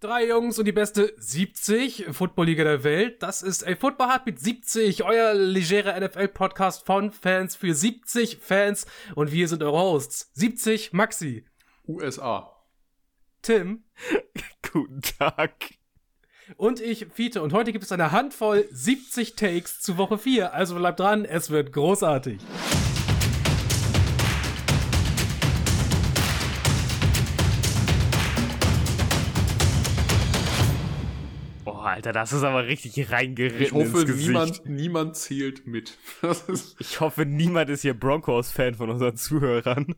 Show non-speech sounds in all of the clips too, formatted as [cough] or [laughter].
Drei Jungs und die beste 70 Football-Liga der Welt. Das ist A Football Heartbeat 70, euer legerer NFL-Podcast von Fans für 70 Fans. Und wir sind eure Hosts. 70 Maxi. USA. Tim. [laughs] Guten Tag. Und ich, Fiete. Und heute gibt es eine Handvoll 70 Takes zu Woche 4. Also bleibt dran, es wird großartig. Alter, das ist aber richtig reingeritten Ich hoffe, ins Gesicht. niemand, niemand zählt mit. [laughs] Ich hoffe, niemand ist hier Broncos-Fan von unseren Zuhörern.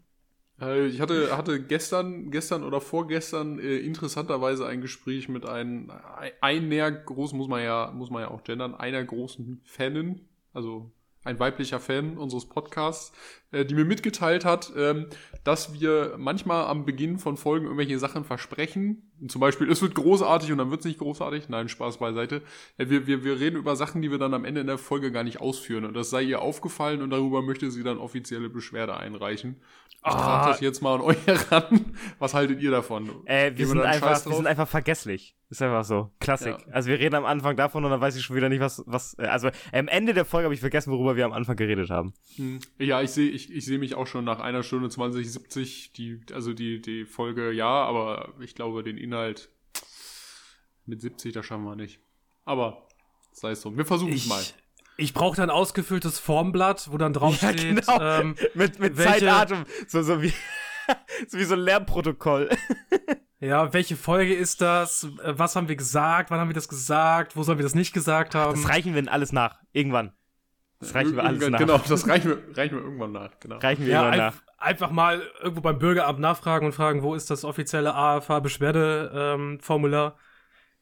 äh, ich hatte, hatte gestern, gestern oder vorgestern äh, interessanterweise ein Gespräch mit einem, ein- einer großen, muss man ja, muss man ja auch gendern, einer großen Fanin, also ein weiblicher Fan unseres Podcasts, die mir mitgeteilt hat, ähm, dass wir manchmal am Beginn von Folgen irgendwelche Sachen versprechen. Zum Beispiel, es wird großartig und dann wird es nicht großartig. Nein, Spaß beiseite. Äh, wir, wir, wir reden über Sachen, die wir dann am Ende in der Folge gar nicht ausführen. Und das sei ihr aufgefallen und darüber möchte sie dann offizielle Beschwerde einreichen. Ich trage Ah. das jetzt mal an euch [laughs] heran. Was haltet ihr davon? Äh, wir, sind einfach, wir sind einfach vergesslich. Ist einfach so. Klassik. Ja. Also wir reden am Anfang davon und dann weiß ich schon wieder nicht, was, was, äh, also am Ende der Folge habe ich vergessen, worüber wir am Anfang geredet haben. Hm. Ja, ich sehe ich, ich seh mich auch schon nach einer Stunde 20, 70, die, also die, die Folge ja, aber ich glaube, den Inhalt mit 70, das schaffen wir nicht. Aber sei es so. Wir versuchen es mal. Ich, brauche dann ausgefülltes Formblatt, wo dann draufsteht, [laughs] genau. ähm, Mit, mit Welche- Zeitatem. So, so wie, [laughs] so wie so ein Lernprotokoll. [laughs] ja, welche Folge ist das? Äh, Was haben wir gesagt? Wann haben wir das gesagt? Wo sollen wir das nicht gesagt haben? Das reichen wir in alles nach. Irgendwann. Das reichen wir alles Irgendwann- nach. Genau, das reichen wir, reichen wir irgendwann nach. Genau. Reichen wir ja, irgendwann nach. einfach mal irgendwo beim Bürgeramt nachfragen und fragen, wo ist das offizielle AFA-Beschwerdeformular?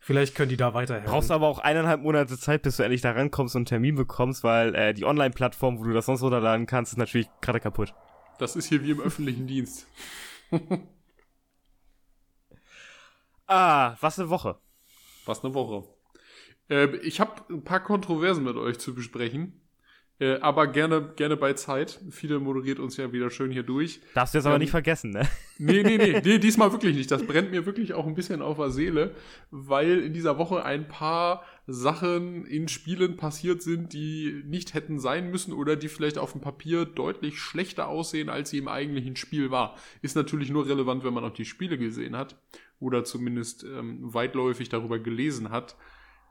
Vielleicht können die da weiterhelfen. Brauchst aber auch eineinhalb Monate Zeit, bis du endlich da rankommst und einen Termin bekommst, weil äh, die Online-Plattform, wo du das sonst runterladen kannst, ist natürlich gerade kaputt. Das ist hier wie im öffentlichen Dienst. [laughs] Ah, was eine Woche. Was eine Woche. Äh, ich habe ein paar Kontroversen mit euch zu besprechen. Äh, aber gerne, gerne bei Zeit. Viele moderiert uns ja wieder schön hier durch. Darfst du jetzt aber Ähm, nicht vergessen, ne? Nee, nee, nee, [laughs] nee, diesmal wirklich nicht. Das brennt mir wirklich auch ein bisschen auf der Seele, weil in dieser Woche ein paar Sachen in Spielen passiert sind, die nicht hätten sein müssen oder die vielleicht auf dem Papier deutlich schlechter aussehen, als sie im eigentlichen Spiel war. Ist natürlich nur relevant, wenn man auch die Spiele gesehen hat oder zumindest ähm, weitläufig darüber gelesen hat.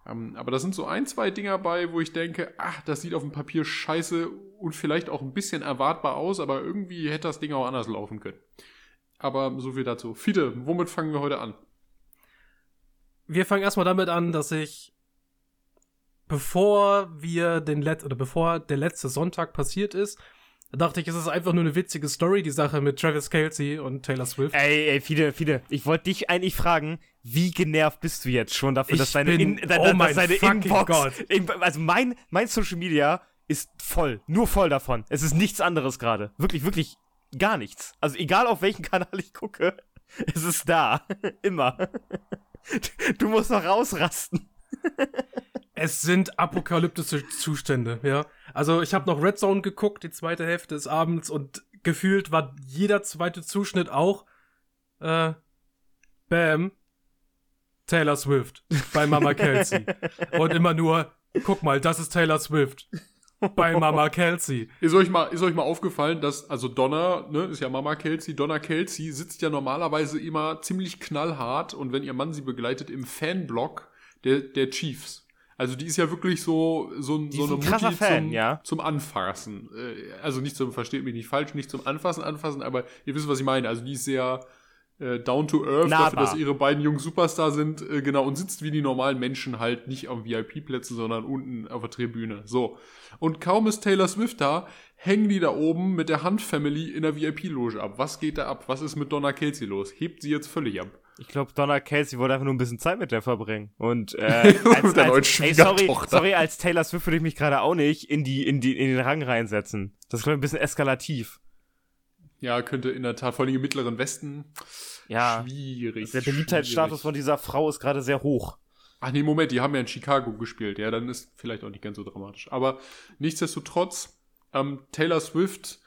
Ähm, aber da sind so ein, zwei Dinger bei, wo ich denke, ach, das sieht auf dem Papier scheiße und vielleicht auch ein bisschen erwartbar aus, aber irgendwie hätte das Ding auch anders laufen können. Aber so viel dazu. Fiete, womit fangen wir heute an? Wir fangen erstmal damit an, dass ich, bevor wir den Let oder bevor der letzte Sonntag passiert ist, dachte ich, es ist einfach nur eine witzige Story, die Sache mit Travis Kelsey und Taylor Swift. Ey, ey, Fide, Fide, ich wollte dich eigentlich fragen, wie genervt bist du jetzt schon dafür, Ich dass deine, bin- In, da- oh dass mein deine Inbox, Gott. In, also mein, mein Social Media ist voll, nur voll davon. Es ist nichts anderes gerade. Wirklich, wirklich gar nichts. Also egal auf welchen Kanal ich gucke, [laughs] es ist da. [laughs] Immer. [laughs] Du musst noch rausrasten. [laughs] Es sind apokalyptische Zustände, ja. Also ich habe noch Red Zone geguckt, die zweite Hälfte des Abends und gefühlt war jeder zweite Zuschnitt auch äh, Bam Taylor Swift bei Mama Kelsey und immer nur guck mal, das ist Taylor Swift bei Mama Kelsey. Ist euch mal, ist euch mal aufgefallen, dass, also Donna, ne, ist ja Mama Kelsey, Donna Kelsey sitzt ja normalerweise immer ziemlich knallhart und wenn ihr Mann sie begleitet im Fanblock der, der Chiefs. Also die ist ja wirklich so, so, Die so eine Mutti Fan, zum, ja. zum Anfassen. Äh, Also nicht zum, versteht mich nicht falsch, nicht zum Anfassen, anfassen, aber ihr wisst, was ich meine. Also die ist sehr äh, down to earth, Nahbar. dafür, dass ihre beiden Jungs Superstar sind, äh, genau, und sitzt wie die normalen Menschen halt nicht auf VIP-Plätzen, sondern unten auf der Tribüne. So. Und kaum ist Taylor Swift da, hängen die da oben mit der Hunt-Family in der VIP-Loge ab. Was geht da ab? Was ist mit Donna Kelsey los? Hebt sie jetzt völlig ab? Ich glaube, Donna Kelsey wollte einfach nur ein bisschen Zeit mit der verbringen. Und äh, [laughs] als, der als, ey, sorry, sorry, als Taylor Swift würde ich mich gerade auch nicht in die in die in den Rang reinsetzen. Das ist glaube ich ein bisschen eskalativ. Ja, könnte in der Tat, vor allem im Mittleren Westen, Ja. schwierig. Der Beliebtheitsstatus von dieser Frau ist gerade sehr hoch. Ach nee, Moment, die haben ja in Chicago gespielt. Ja, dann ist vielleicht auch nicht ganz so dramatisch. Aber nichtsdestotrotz, ähm, Taylor Swift,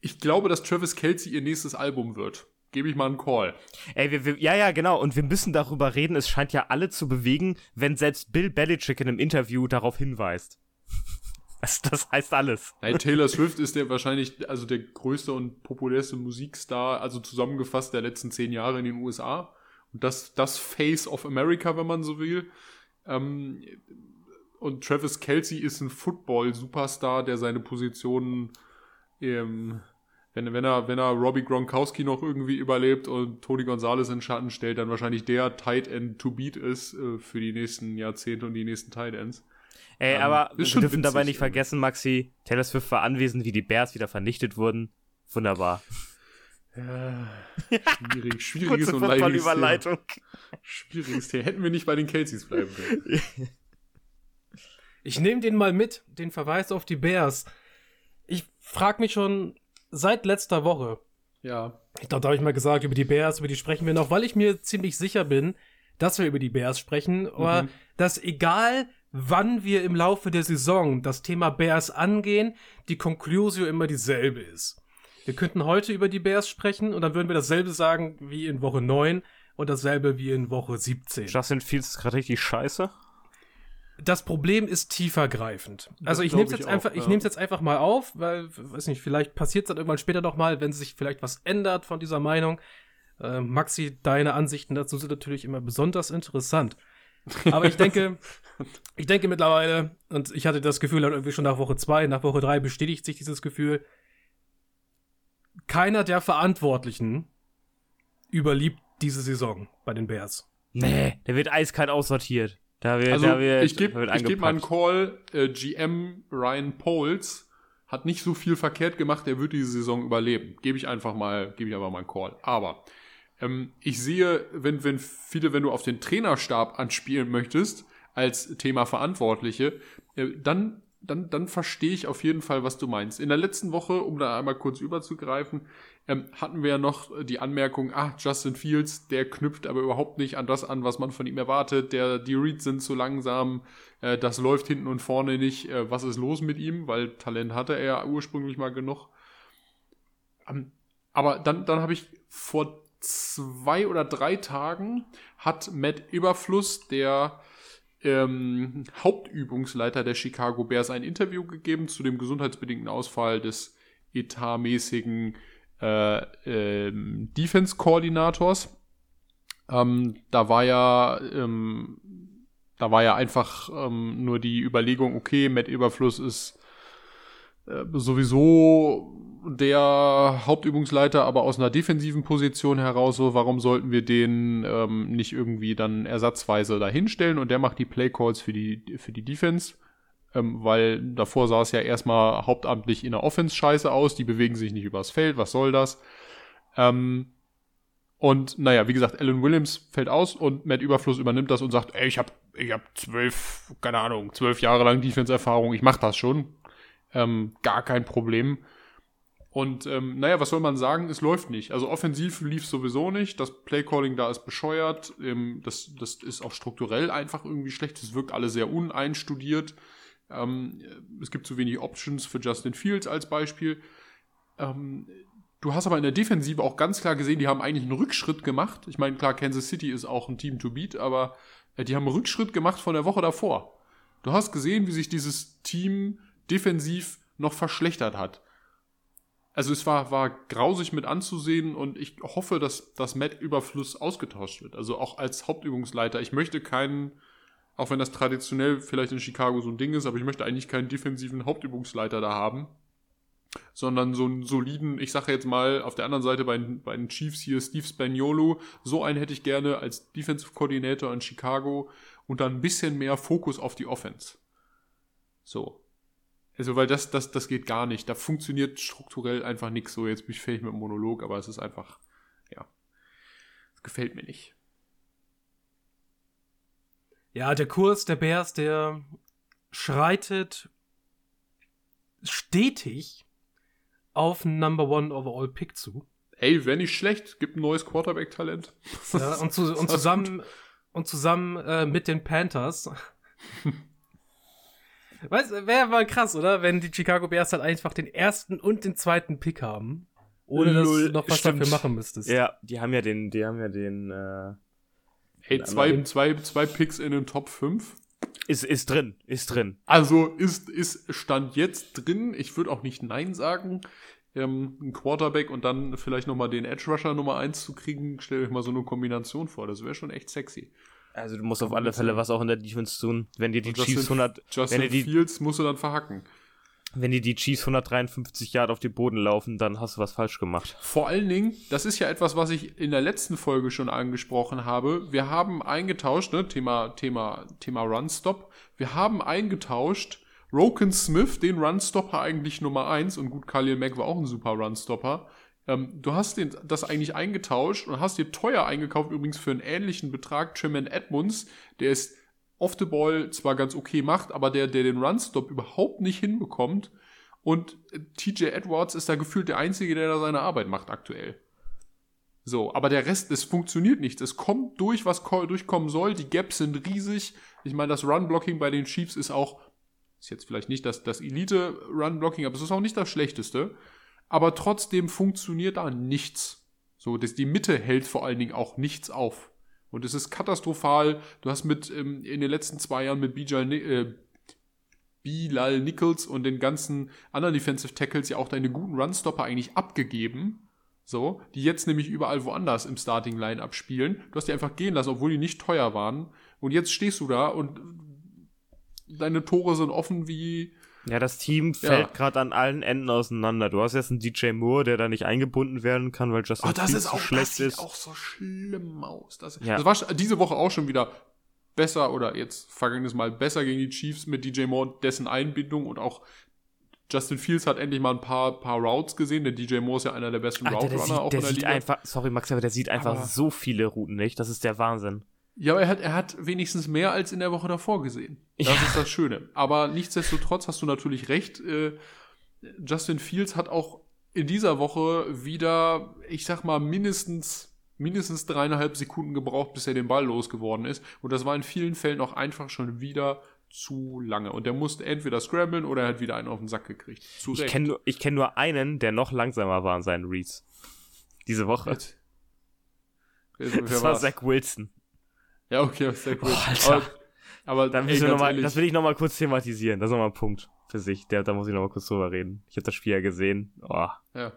ich glaube, dass Travis Kelsey ihr nächstes Album wird. Gebe ich mal einen Call. Ey, wir, wir, ja, ja, genau. Und wir müssen darüber reden. Es scheint ja alle zu bewegen, wenn selbst Bill Belichick in einem Interview darauf hinweist. Das, das heißt alles. Nein, Taylor Swift ist der wahrscheinlich, also der größte und populärste Musikstar, also zusammengefasst der letzten zehn Jahre in den USA. Und das, das Face of America, wenn man so will. Ähm, und Travis Kelsey ist ein Football-Superstar, der seine Positionen, ähm, wenn, wenn, er, wenn er Robbie Gronkowski noch irgendwie überlebt und Tony Gonzalez in Schatten stellt, dann wahrscheinlich der Tight End to beat ist äh, für die nächsten Jahrzehnte und die nächsten Tight Ends. Ey, ähm, aber wir dürfen witzig, dabei nicht vergessen, Maxi, Taylor Swift war anwesend, wie die Bears wieder vernichtet wurden. Wunderbar. Ja, [laughs] schwierig, schwieriges und leidiges Überleitung. Schwieriges Thema. Hätten wir nicht bei den Kelseys bleiben können. Ich nehme den mal mit, den Verweis auf die Bears. Ich frage mich schon seit letzter Woche. Ja. Ich glaube, da habe ich mal gesagt, über die Bears, über die sprechen wir noch, weil ich mir ziemlich sicher bin, dass wir über die Bears sprechen, aber mhm. dass egal wann wir im Laufe der Saison das Thema Bears angehen, die Conclusio immer dieselbe ist. Wir könnten heute über die Bears sprechen und dann würden wir dasselbe sagen wie in Woche 9 und dasselbe wie in Woche 17. Justin Fields ist gerade richtig scheiße. Das Problem ist tiefergreifend. Also ich nehme es jetzt auch, einfach, ja. ich nehme es jetzt einfach mal auf, weil, weiß nicht, vielleicht passiert es dann irgendwann später noch mal, wenn sich vielleicht was ändert von dieser Meinung. Äh, Maxi, deine Ansichten dazu sind natürlich immer besonders interessant. Aber ich [laughs] denke, ich denke mittlerweile, und ich hatte das Gefühl irgendwie schon nach Woche 2, nach Woche 3 bestätigt sich dieses Gefühl, keiner der Verantwortlichen überliebt diese Saison bei den Bears. Nee, der wird eiskalt aussortiert. Da wird, also, da wird, ich gebe geb mal einen Call. Äh, GM Ryan Poles hat nicht so viel verkehrt gemacht, er wird diese Saison überleben. Gebe ich einfach mal, gebe ich einfach mal einen Call. Aber ähm, ich sehe, wenn, wenn viele, wenn du auf den Trainerstab anspielen möchtest, als Thema Verantwortliche, äh, dann dann, dann verstehe ich auf jeden Fall, was du meinst. In der letzten Woche, um da einmal kurz überzugreifen, ähm, hatten wir ja noch die Anmerkung, ah, Justin Fields, der knüpft aber überhaupt nicht an das an, was man von ihm erwartet. Der, die Reads sind zu langsam, äh, das läuft hinten und vorne nicht. Äh, was ist los mit ihm? Weil Talent hatte er ja ursprünglich mal genug. Ähm, aber dann, dann habe ich vor zwei oder drei Tagen hat Matt Überfluss, der ähm, Hauptübungsleiter der Chicago Bears ein Interview gegeben zu dem gesundheitsbedingten Ausfall des etatmäßigen äh, ähm, Defense-Koordinators. Ähm, da war ja ähm, da war ja einfach ähm, nur die Überlegung, okay, Matt Überfluss ist äh, sowieso der Hauptübungsleiter, aber aus einer defensiven Position heraus, so warum sollten wir den ähm, nicht irgendwie dann ersatzweise dahinstellen und der macht die Playcalls für die, für die Defense. Ähm, weil davor sah es ja erstmal hauptamtlich in der Offense scheiße aus, die bewegen sich nicht übers Feld, was soll das? Ähm, und naja, wie gesagt, Alan Williams fällt aus und Matt Überfluss übernimmt das und sagt, ey, ich hab, ich hab zwölf, keine Ahnung, zwölf Jahre lang Defense-Erfahrung, ich mach das schon. Ähm, gar kein Problem. Und ähm, naja, was soll man sagen? Es läuft nicht. Also offensiv lief sowieso nicht. Das Playcalling da ist bescheuert. Ähm, das, das ist auch strukturell einfach irgendwie schlecht. Es wirkt alles sehr uneinstudiert. Ähm, es gibt zu wenig Options für Justin Fields als Beispiel. Ähm, du hast aber in der Defensive auch ganz klar gesehen, die haben eigentlich einen Rückschritt gemacht. Ich meine, klar, Kansas City ist auch ein Team to beat, aber äh, die haben einen Rückschritt gemacht von der Woche davor. Du hast gesehen, wie sich dieses Team defensiv noch verschlechtert hat also es war, war grausig mit anzusehen und ich hoffe, dass das Matt-Überfluss ausgetauscht wird. Also auch als Hauptübungsleiter. Ich möchte keinen, auch wenn das traditionell vielleicht in Chicago so ein Ding ist, aber ich möchte eigentlich keinen defensiven Hauptübungsleiter da haben. Sondern so einen soliden, ich sage jetzt mal auf der anderen Seite bei, bei den Chiefs hier Steve Spagnolo, so einen hätte ich gerne als Defensive Coordinator in Chicago und dann ein bisschen mehr Fokus auf die Offense. So, also, weil das, das, das geht gar nicht. Da funktioniert strukturell einfach nichts. So, jetzt bin ich fähig mit dem Monolog, aber es ist einfach, ja, es gefällt mir nicht. Ja, der Kurs der Bears, der schreitet stetig auf Number One Overall Pick zu. Ey, wäre nicht schlecht. Gibt ein neues Quarterback-Talent. Ja, und, zu, [laughs] und zusammen, und zusammen äh, mit den Panthers [laughs] Weißt du, wäre mal krass, oder? Wenn die Chicago Bears halt einfach den ersten und den zweiten Pick haben. ohne dass du noch was stimmt. dafür machen müsstest. Ja, die haben ja den, die haben ja den, äh, Hey, zwei, zwei, zwei Picks in den Top 5. ist, ist drin, ist drin. Also ist, ist Stand jetzt drin. Ich würde auch nicht Nein sagen. Ähm, ein Quarterback und dann vielleicht nochmal den Edge Rusher Nummer 1 zu kriegen, stellt euch mal so eine Kombination vor. Das wäre schon echt sexy. Also du musst auf alle Fälle was auch in der Defense tun. Wenn dir die Und Chiefs 100, Justin wenn dir die, Fields musst du dann verhacken. wenn dir die Chiefs 153 Yard auf den Boden laufen, dann hast du was falsch gemacht. Vor allen Dingen, das ist ja etwas, was ich in der letzten Folge schon angesprochen habe. Wir haben eingetauscht, ne, Thema, Thema, Thema Runstop. Wir haben eingetauscht Roken Smith, den Runstopper eigentlich Nummer 1 und gut, Khalil Mack war auch ein super Runstopper. Ähm, du hast den, das eigentlich eingetauscht und hast dir teuer eingekauft, übrigens für einen ähnlichen Betrag, Tremaine Edmonds, der ist off the ball zwar ganz okay macht, aber der, der den Runstop überhaupt nicht hinbekommt. Und äh, TJ Edwards ist da gefühlt der Einzige, der da seine Arbeit macht aktuell. So, aber der Rest, es funktioniert nicht. Es kommt durch, was ko- durchkommen soll. Die Gaps sind riesig. Ich meine, das Run-Blocking bei den Chiefs ist auch, ist jetzt vielleicht nicht das, das Elite-Run-Blocking, aber es ist auch nicht das Schlechteste. Aber trotzdem funktioniert da nichts. So, das, die Mitte hält vor allen Dingen auch nichts auf. Und es ist katastrophal. Du hast mit ähm, in den letzten zwei Jahren mit Bijal, äh, Bilal Nichols und den ganzen anderen Defensive Tackles ja auch deine guten Runstopper eigentlich abgegeben. So, die jetzt nämlich überall woanders im Starting Line-Up spielen. Du hast die einfach gehen lassen, obwohl die nicht teuer waren. Und jetzt stehst du da und deine Tore sind offen wie. Ja, das Team Ja. fällt gerade an allen Enden auseinander. Du hast jetzt einen DJ Moore, der da nicht eingebunden werden kann, weil Justin Oh, das ist so auch, das schlecht sieht ist. auch so schlimm aus. Das, Ja. das war diese Woche auch schon wieder besser oder jetzt vergangenes Mal besser gegen die Chiefs mit DJ Moore, dessen Einbindung und auch Justin Fields hat endlich mal ein paar, paar Routes gesehen. Der DJ Moore ist ja einer der besten Alter, der Route Runner sieht, auch der in der sieht Liga. einfach, sorry Max, aber der sieht einfach Aber- so viele Routen nicht. Das ist der Wahnsinn. Ja, aber er hat, er hat wenigstens mehr als in der Woche davor gesehen. Das Ja. ist das Schöne. Aber nichtsdestotrotz hast du natürlich recht. Äh, Justin Fields hat auch in dieser Woche wieder, ich sag mal, mindestens, mindestens dreieinhalb Sekunden gebraucht, bis er den Ball losgeworden ist. Und das war in vielen Fällen auch einfach schon wieder zu lange. Und der musste entweder scramblen oder er hat wieder einen auf den Sack gekriegt. Zu Ich kenne nur, ich kenn nur einen, der noch langsamer war in seinen Reads. Diese Woche. Wer Das war? Zach Wilson. Ja, okay, sehr cool. Boah, Alter. Aber, aber Da ey, noch mal, ehrlich, das will ich nochmal kurz thematisieren. Das ist nochmal ein Punkt für sich. Der, da muss ich nochmal kurz drüber reden. Ich habe das Spiel ja gesehen. Oh, ja.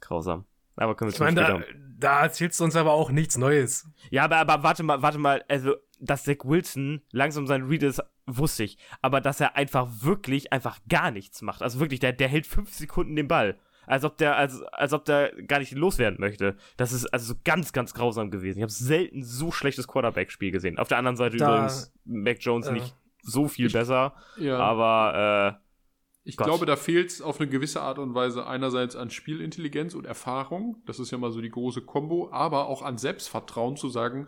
grausam. Aber können wir Ich meine, da, da erzählst du uns aber auch nichts Neues. Ja, aber, aber warte mal, warte mal. Also, dass Zach Wilson langsam sein Read ist, wusste ich. Aber dass er einfach wirklich einfach gar nichts macht. Also wirklich, der, der hält fünf Sekunden den Ball. Als ob der, als, als ob der gar nicht loswerden möchte. Das ist also so ganz, ganz grausam gewesen. Ich habe selten so schlechtes Quarterback-Spiel gesehen. Auf der anderen Seite Da- übrigens Mac Jones äh, nicht so viel besser. ja. Aber äh, Ich Gott. glaube, da fehlt es auf eine gewisse Art und Weise einerseits an Spielintelligenz und Erfahrung. Das ist ja mal so die große Kombo, aber auch an Selbstvertrauen zu sagen,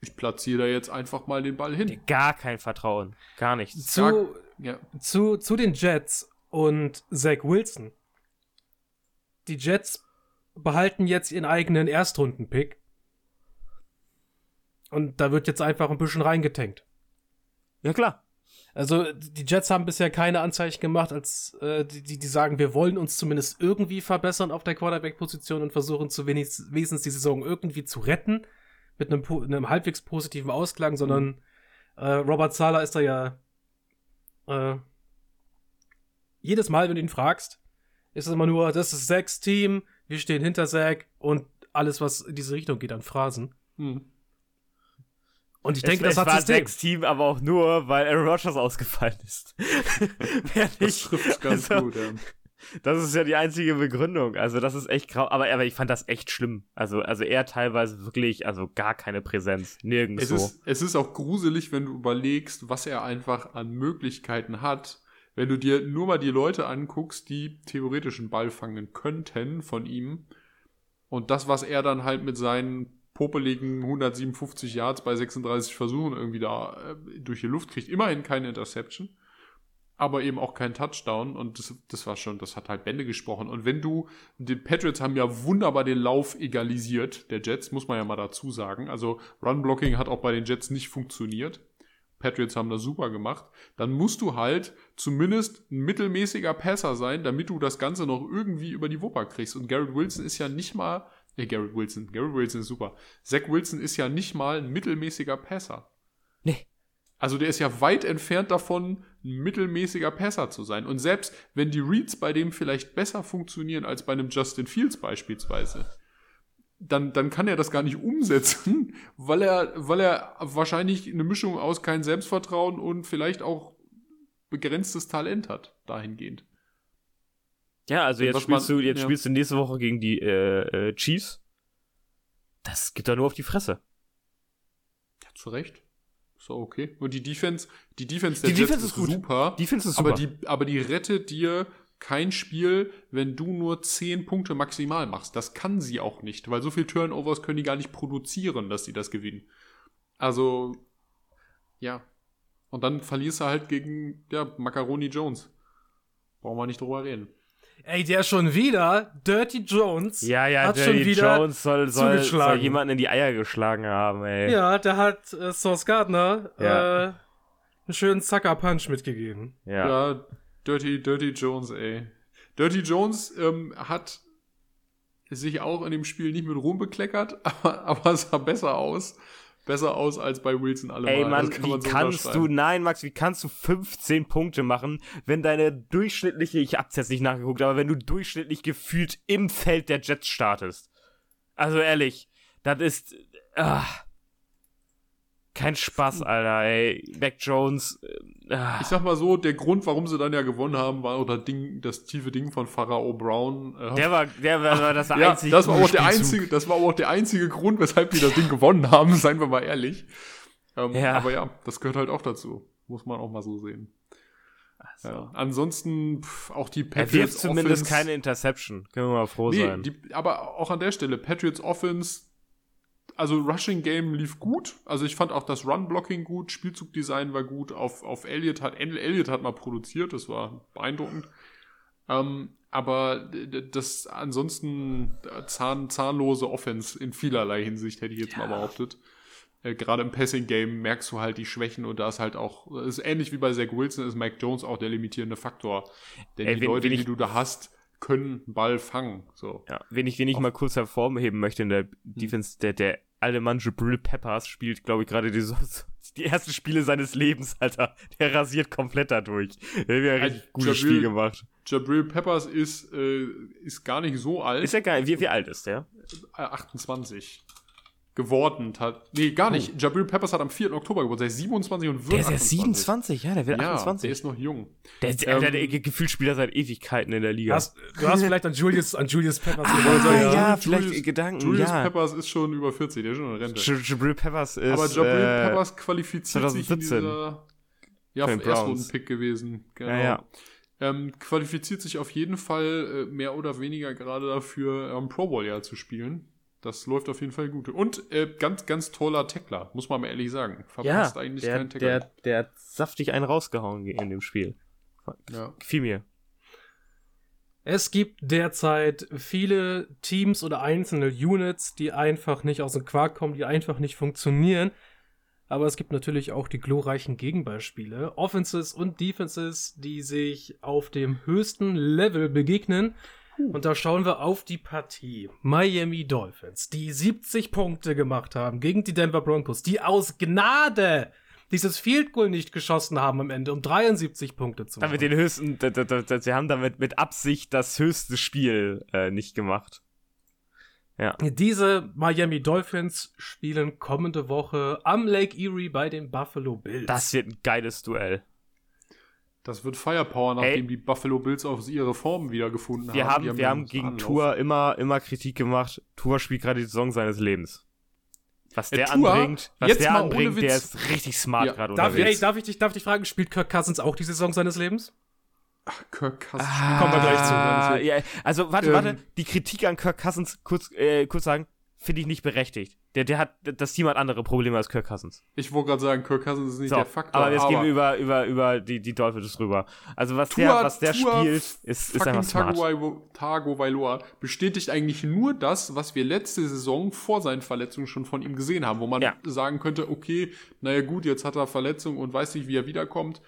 ich platziere da jetzt einfach mal den Ball hin. gar kein Vertrauen. Gar nichts. Zu, Ja, zu, zu den Jets und Zach Wilson. Die Jets behalten jetzt ihren eigenen Erstrunden-Pick. Und da wird jetzt einfach ein bisschen reingetankt. Ja, klar. Also die Jets haben bisher keine Anzeichen gemacht, als äh, die, die, die sagen, wir wollen uns zumindest irgendwie verbessern auf der Quarterback-Position und versuchen zu wenigstens, die Saison irgendwie zu retten mit einem, einem halbwegs positiven Ausklang, sondern äh, Robert Sala ist da ja äh, jedes Mal, wenn du ihn fragst, ist es immer nur, das ist Zacks Team, wir stehen hinter Zack und alles, was in diese Richtung geht an Phrasen. hm. Und ich denke, es, das es hat war System. Zacks Team, aber auch nur, weil Aaron Rodgers ausgefallen ist. [laughs] Wer das nicht- trifft ganz also, gut. Ja. Das ist ja die einzige Begründung. Also, das ist echt grau. Aber, aber ich fand das echt schlimm. Also, also er teilweise wirklich, also gar keine Präsenz. Nirgends Es, ist, es ist auch gruselig, wenn du überlegst, was er einfach an Möglichkeiten hat. Wenn du dir nur mal die Leute anguckst, die theoretisch einen Ball fangen könnten von ihm. Und das, was er dann halt mit seinen popeligen 157 Yards bei 36 Versuchen irgendwie da äh, durch die Luft kriegt. Immerhin keine Interception, aber eben auch kein Touchdown. Und das, das war schon, das hat halt Bände gesprochen. Und wenn du, die Patriots haben ja wunderbar den Lauf egalisiert, der Jets, muss man ja mal dazu sagen. Also Run-Blocking hat auch bei den Jets nicht funktioniert. Patriots haben das super gemacht, dann musst du halt zumindest ein mittelmäßiger Passer sein, damit du das Ganze noch irgendwie über die Wupper kriegst. Und Garrett Wilson ist ja nicht mal, äh, Garrett Wilson, Garrett Wilson ist super. Zach Wilson ist ja nicht mal ein mittelmäßiger Passer. Nee. Also der ist ja weit entfernt davon, ein mittelmäßiger Passer zu sein. Und selbst wenn die Reads bei dem vielleicht besser funktionieren als bei einem Justin Fields beispielsweise, dann, dann kann er das gar nicht umsetzen, [laughs] weil er, weil er wahrscheinlich eine Mischung aus kein Selbstvertrauen und vielleicht auch begrenztes Talent hat, dahingehend. Ja, also jetzt spielst man- du, jetzt ja. spielst du nächste Woche gegen die äh, äh, Chiefs. Das gibt doch nur auf die Fresse. Ja, zu Recht. Ist auch okay. Und die Defense, die Defense Die der Jets Defense ist gut. super. Defense ist super. Aber die, aber die rettet dir kein Spiel, wenn du nur 10 Punkte maximal machst. Das kann sie auch nicht, weil so viel Turnovers können die gar nicht produzieren, dass sie das gewinnen. Also, ja. Und dann verlierst du halt gegen, ja, Macaroni Jones. Brauchen wir nicht drüber reden. Ey, der schon wieder, Dirty Jones, ja, ja, hat der schon wieder Jones soll, soll, soll jemanden in die Eier geschlagen haben, ey. Ja, der hat äh, Sauce Gardner Ja. äh, einen schönen Sucker Punch mitgegeben. Ja. Ja, Dirty, Dirty Jones, ey. Dirty Jones ähm, hat sich auch in dem Spiel nicht mit Ruhm bekleckert, [laughs] aber, aber es sah besser aus. Besser aus als bei Wilson allemal. Ey, Mann, kann wie man so kannst du, nein, Max, wie kannst du 15 Punkte machen, wenn deine durchschnittliche, ich hab's jetzt nicht nachgeguckt, aber wenn du durchschnittlich gefühlt im Feld der Jets startest? Also ehrlich, das ist, ah, kein Spaß, Alter, ey. Mac Jones, äh, ah. Ich sag mal so, der Grund, warum sie dann ja gewonnen haben, war auch das Ding, das tiefe Ding von Pharao Brown. Äh, der war, der war, das war ja, einzig das war auch der einzige, das war auch der einzige Grund, weshalb die das Ding gewonnen haben, [laughs] seien wir mal ehrlich. Ähm, Ja. Aber ja, das gehört halt auch dazu. Muss man auch mal so sehen. Ja. Ansonsten pff, auch die Er Patriots wirft zumindest Offense, keine Interception. Können wir mal froh Nee, sein. die, aber auch an der Stelle, Patriots Offense, also Rushing Game lief gut. Also ich fand auch das Run-Blocking gut, Spielzugdesign war gut. Auf, auf Elliott hat, Elliott hat mal produziert, das war beeindruckend. Ähm, aber das ansonsten äh, zahn, zahnlose Offense in vielerlei Hinsicht, hätte ich jetzt mal behauptet. Äh, Gerade im Passing-Game merkst du halt die Schwächen und da ist halt auch, ist ähnlich wie bei Zach Wilson, ist Mike Jones auch der limitierende Faktor. Denn Ey, die wenn- Leute, wenn ich- die du da hast, können Ball fangen. So. Ja, wen ich, wen ich mal kurz hervorheben möchte in der Defense, der, der Alemann Jabril Peppers spielt, glaube ich, gerade die, [laughs] die ersten Spiele seines Lebens, Alter. Der rasiert komplett dadurch. Der hat ja richtig gutes Jabril- Spiel gemacht. Jabril Peppers ist, äh, ist gar nicht so alt. Ist ja geil. Wie, wie alt ist der? äh, 28 geworden. Hat, nee, gar nicht. Jabril Peppers hat am 4. Oktober Geburtstag. Der ist 27 und wird Der ist ja 28. 27, ja, der wird Ja, 28. der ist noch jung. Der, ist, ähm, der, der, der gefühlt spielt er seit Ewigkeiten in der Liga. Hast, du hast vielleicht an Julius, an Julius Peppers ah, gedacht, ja, ja. vielleicht Julius- Gedanken, Julius ja. Peppers ist schon über 40, der ist schon in Rente. Jabril Peppers ist. Aber Jabril äh, Peppers qualifiziert sich in 2017 dieser ja, Erstrunden-Pick gewesen. Genau. Ja, ja. Ähm, qualifiziert sich auf jeden Fall äh, mehr oder weniger gerade dafür, ähm, Pro Bowl ja zu spielen. Das läuft auf jeden Fall gut. Und äh, ganz, ganz toller Tackler, muss man mal ehrlich sagen. ja, Verpasst eigentlich der, keinen Tackler. der, der hat saftig einen rausgehauen in dem Spiel. ja. Gefiel mir. Es gibt derzeit viele Teams oder einzelne Units, die einfach nicht aus dem Quark kommen, die einfach nicht funktionieren. Aber es gibt natürlich auch die glorreichen Gegenbeispiele. Offenses und Defenses, die sich auf dem höchsten Level begegnen. Und da schauen wir auf die Partie. Miami Dolphins, die 70 Punkte gemacht haben gegen die Denver Broncos, die aus Gnade dieses Field Goal nicht geschossen haben am Ende, um 73 Punkte zu machen. Damit den höchsten, sie haben damit mit Absicht das höchste Spiel äh, nicht gemacht. Ja. Diese Miami Dolphins spielen kommende Woche am Lake Erie bei den Buffalo Bills. Das wird ein geiles Duell. Das wird Firepower, nachdem Ey. die Buffalo Bills auf ihre Form wiedergefunden Wir haben. haben, wir haben gegen. Tour immer, immer Kritik gemacht. Tour spielt gerade die Saison seines Lebens. Was Äh, der Tour, anbringt, was jetzt der mal ohne anbringt, der ist richtig smart Ja, gerade darf, ey, unterwegs. darf, ich dich, darf ich dich fragen, spielt Kirk Cousins auch die Saison seines Lebens? Kirk Cousins. Ah, Kommen wir gleich zu. ja, also warte, Ähm, warte. Die Kritik an Kirk Cousins, kurz, äh, kurz sagen, finde ich nicht berechtigt. Der, der hat, das Team hat andere Probleme als Kirk Cousins. Ich wollte gerade sagen, Kirk Cousins ist nicht So, der Faktor. aber jetzt gehen wir über, über, über die, die Dolphins rüber. Also was der, Tua- was der Tua spielt, ist, ist fucking einfach smart. Tagovailoa- Tagovailoa bestätigt eigentlich nur das, was wir letzte Saison vor seinen Verletzungen schon von ihm gesehen haben, wo man Ja. sagen könnte, okay, naja gut, jetzt hat er Verletzung und weiß nicht, wie er wiederkommt.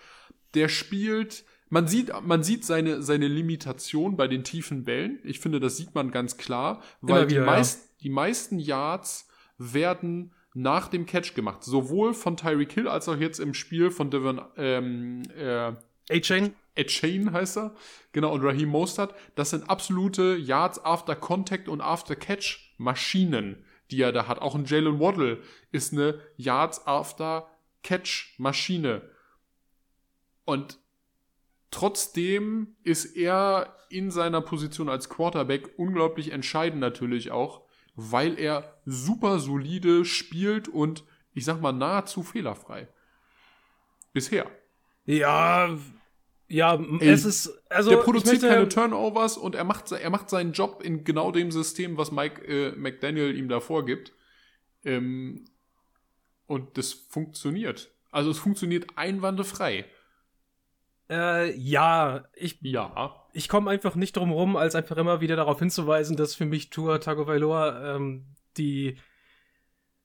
Der spielt, man sieht, man sieht seine, seine Limitation bei den tiefen Bällen. Ich finde, das sieht man ganz klar, weil wieder, die, ja. Die meisten Yards werden nach dem Catch gemacht. Sowohl von Tyreek Hill als auch jetzt im Spiel von Devon, ähm, äh, A-Chain? Chain heißt er. Genau, und Raheem Mostert. Das sind absolute Yards after Contact und after Catch Maschinen, die er da hat. Auch ein Jalen Waddle ist eine Yards after Catch Maschine. Und trotzdem ist er in seiner Position als Quarterback unglaublich entscheidend natürlich auch, weil er super solide spielt und ich sag mal nahezu fehlerfrei. Bisher. Ja, ja, Ey, es ist, also. der produziert möchte- keine Turnovers und er macht, er macht seinen Job in genau dem System, was Mike äh, McDaniel ihm da vorgibt. Ähm, und das funktioniert. Also es funktioniert einwandfrei. Äh, ja, ich, Ja. Ich komme einfach nicht drum rum, als einfach immer wieder darauf hinzuweisen, dass für mich Tua Tagovailoa ähm, die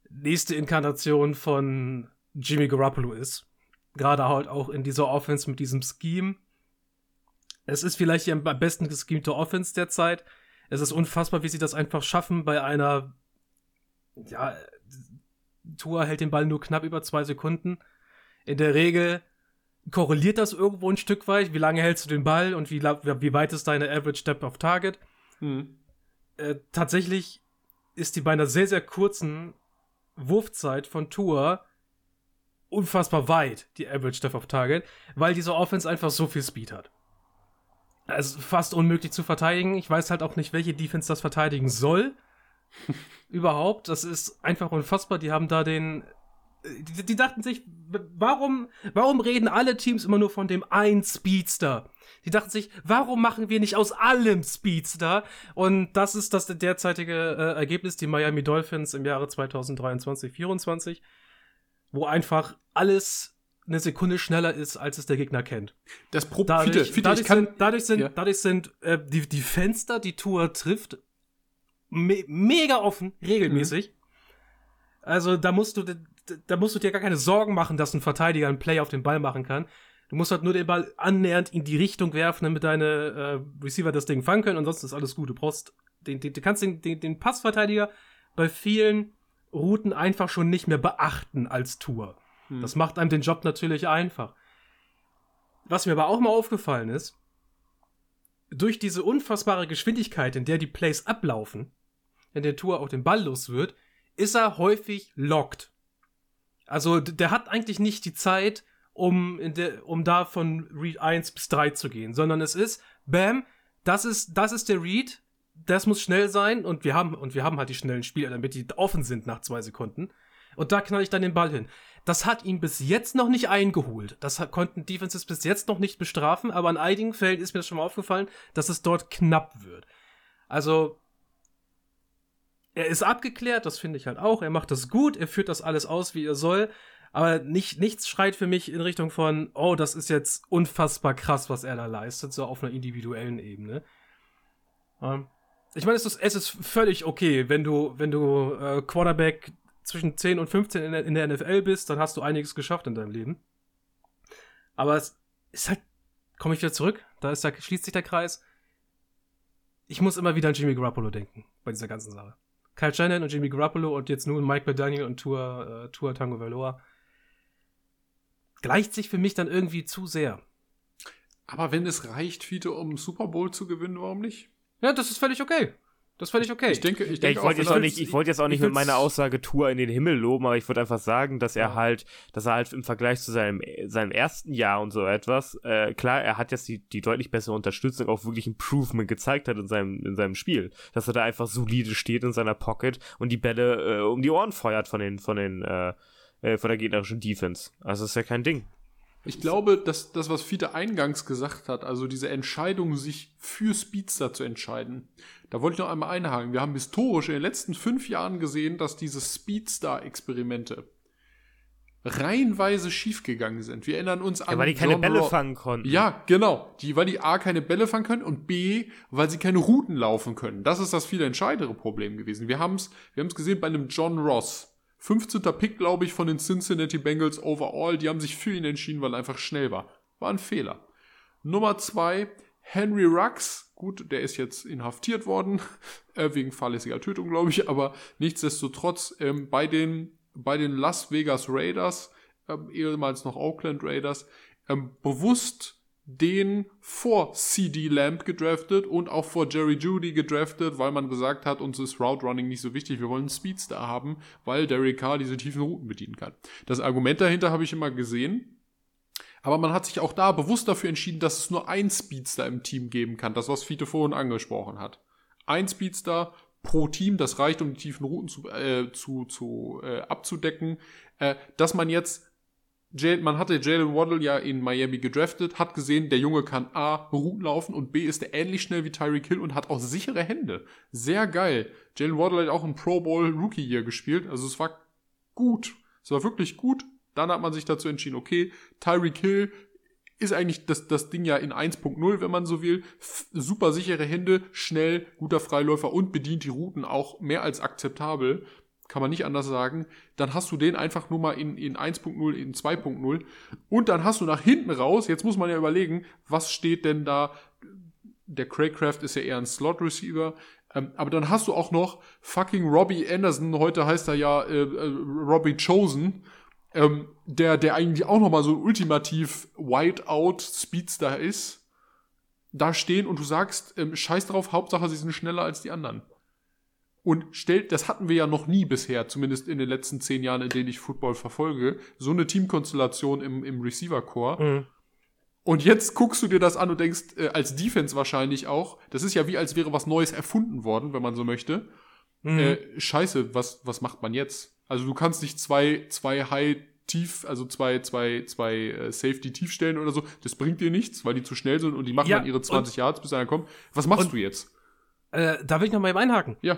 nächste Inkarnation von Jimmy Garoppolo ist. Gerade halt auch in dieser Offense mit diesem Scheme. Es ist vielleicht die am besten geschemte Offense derzeit. Es ist unfassbar, wie sie das einfach schaffen bei einer, ja, Tua hält den Ball nur knapp über zwei Sekunden. In der Regel korreliert das irgendwo ein Stück weit. Wie lange hältst du den Ball und wie, wie weit ist deine Average Step of Target? Hm. Äh, tatsächlich ist die bei einer sehr, sehr kurzen Wurfzeit von Tour unfassbar weit, die Average Step of Target, weil diese Offense einfach so viel Speed hat. Also fast unmöglich zu verteidigen. Ich weiß halt auch nicht, welche Defense das verteidigen soll. [laughs] Überhaupt. Das ist einfach unfassbar. Die haben da den. Die, die dachten sich, warum, warum reden alle Teams immer nur von dem einen Speedster? Die dachten sich, warum machen wir nicht aus allem Speedster? Und das ist das derzeitige äh, Ergebnis, die Miami Dolphins im Jahre 2023, 2024, wo einfach alles eine Sekunde schneller ist, als es der Gegner kennt. Das Pro Dadurch, Fiete, Fiete, dadurch, kann, sind, dadurch sind, Ja. dadurch sind äh, die, die Fenster, die Tour trifft, me mega offen, regelmäßig. Mhm. Also da musst du, da musst du dir gar keine Sorgen machen, dass ein Verteidiger einen Play auf den Ball machen kann. Du musst halt nur den Ball annähernd in die Richtung werfen, damit deine äh, Receiver das Ding fangen können. Ansonsten ist alles gut. Du brauchst, den, den, du kannst den, den, den Passverteidiger bei vielen Routen einfach schon nicht mehr beachten als Tour. Hm. Das macht einem den Job natürlich einfach. Was mir aber auch mal aufgefallen ist, durch diese unfassbare Geschwindigkeit, in der die Plays ablaufen, wenn der Tour auch den Ball los wird, ist er häufig locked. Also der hat eigentlich nicht die Zeit, um, der, um da von Read 1 bis 3 zu gehen, sondern es ist, bam, das ist, das ist der Read, das muss schnell sein und wir haben, und wir haben halt die schnellen Spieler, damit die offen sind nach zwei Sekunden. Und da knall ich dann den Ball hin. Das hat ihn bis jetzt noch nicht eingeholt. Das konnten Defenses bis jetzt noch nicht bestrafen, aber an einigen Fällen ist mir das schon mal aufgefallen, dass es dort knapp wird. Also, er ist abgeklärt, das finde ich halt auch. Er macht das gut, er führt das alles aus, wie er soll. Aber nicht, nichts schreit für mich in Richtung von, oh, das ist jetzt unfassbar krass, was er da leistet, so auf einer individuellen Ebene. Ähm, ich meine, es ist, es ist völlig okay, wenn du, wenn du äh, Quarterback zwischen 10 und 15 in der, in der NFL bist, dann hast du einiges geschafft in deinem Leben. Aber es ist halt, komme ich wieder zurück, da ist der, schließt sich der Kreis. Ich muss immer wieder an Jimmy Garoppolo denken bei dieser ganzen Sache. Kyle Shannon und Jimmy Garoppolo und jetzt nun Mike McDaniel und Tua, äh, Tua Tango Valoa. Gleicht sich für mich dann irgendwie zu sehr. aber wenn es reicht, Fiete, um Super Bowl zu gewinnen, warum nicht? Ja, das ist völlig okay. Das ist völlig okay. Ich denke, ich Ja, denke ich wollte jetzt auch nicht, ich wollte jetzt auch nicht ich mit meiner Aussage Tour in den Himmel loben, aber ich würde einfach sagen, dass er Ja. halt, dass er halt im Vergleich zu seinem, seinem ersten Jahr und so etwas, äh, klar, er hat jetzt die, die deutlich bessere Unterstützung, auch wirklich Improvement gezeigt hat in seinem, in seinem Spiel. Dass er da einfach solide steht in seiner Pocket und die Bälle äh, um die Ohren feuert von den, von den, äh, äh, von der gegnerischen Defense. Also ist ja kein Ding. Ich glaube, dass das, was Fiete eingangs gesagt hat, also diese Entscheidung, sich für Speedster zu entscheiden, da wollte ich noch einmal einhaken. Wir haben historisch in den letzten fünf Jahren gesehen, dass diese Speedstar-Experimente reihenweise schiefgegangen sind. Wir erinnern uns an. Ja, weil die keine John Bälle Ro- fangen konnten. Ja, genau. Die, weil die A keine Bälle fangen können und B, weil sie keine Routen laufen können. Das ist das viel entscheidendere Problem gewesen. Wir haben es wir haben's gesehen bei einem John Ross. 15. Pick, glaube ich, von den Cincinnati Bengals overall. Die haben sich für ihn entschieden, weil er einfach schnell war. War ein Fehler. Nummer zwei, Henry Rux. Gut, der ist jetzt inhaftiert worden, [laughs] äh, wegen fahrlässiger Tötung, glaube ich, aber nichtsdestotrotz ähm, bei, den, bei den Las Vegas Raiders, ähm, ehemals noch Oakland Raiders, ähm, bewusst den vor CD Lamb gedraftet und auch vor Jerry Judy gedraftet, weil man gesagt hat, uns ist Route Running nicht so wichtig, wir wollen einen Speedstar haben, weil Derek Carr diese tiefen Routen bedienen kann. Das Argument dahinter habe ich immer gesehen, aber man hat sich auch da bewusst dafür entschieden, dass es nur ein Speedstar im Team geben kann, das was Fiete vorhin angesprochen hat. Ein Speedstar pro Team, das reicht, um die tiefen Routen zu, äh, zu, zu äh, abzudecken, äh, dass man jetzt man hatte Jalen Waddle ja in Miami gedraftet, hat gesehen, der Junge kann A, Routen laufen und B, ist er ähnlich schnell wie Tyreek Hill und hat auch sichere Hände. Sehr geil. Jalen Waddle hat auch ein Pro Bowl Rookie Year gespielt, also es war gut. Es war wirklich gut. Dann hat man sich dazu entschieden, okay, Tyreek Hill ist eigentlich das, das Ding ja in 1.0, wenn man so will. F super sichere Hände, schnell, guter Freiläufer und bedient die Routen auch mehr als akzeptabel kann man nicht anders sagen, dann hast du den einfach nur mal in, in 1.0, in 2.0 und dann hast du nach hinten raus, jetzt muss man ja überlegen, was steht denn da, der Craycraft ist ja eher ein Slot-Receiver, ähm, aber dann hast du auch noch fucking Robbie Anderson, heute heißt er ja äh, äh, Robbie Chosen, ähm, der, der eigentlich auch nochmal so ein ultimativ Whiteout-Speedster ist, da stehen und du sagst, ähm, scheiß drauf, Hauptsache sie sind schneller als die anderen. Und stellt, das hatten wir ja noch nie bisher, zumindest in den letzten zehn Jahren, in denen ich Football verfolge, so eine Teamkonstellation im, im Receiver-Core. Mhm. Und jetzt guckst du dir das an und denkst, äh, als Defense wahrscheinlich auch, das ist ja wie, als wäre was Neues erfunden worden, wenn man so möchte. Mhm. Äh, scheiße, was, was macht man jetzt? Also du kannst nicht zwei, zwei High tief, also zwei, zwei, zwei äh, Safety tief stellen oder so. Das bringt dir nichts, weil die zu schnell sind und die machen Ja, dann ihre 20 Yards, bis einer kommt. Was machst du jetzt? Äh, da will ich noch mal eben einhaken. Ja,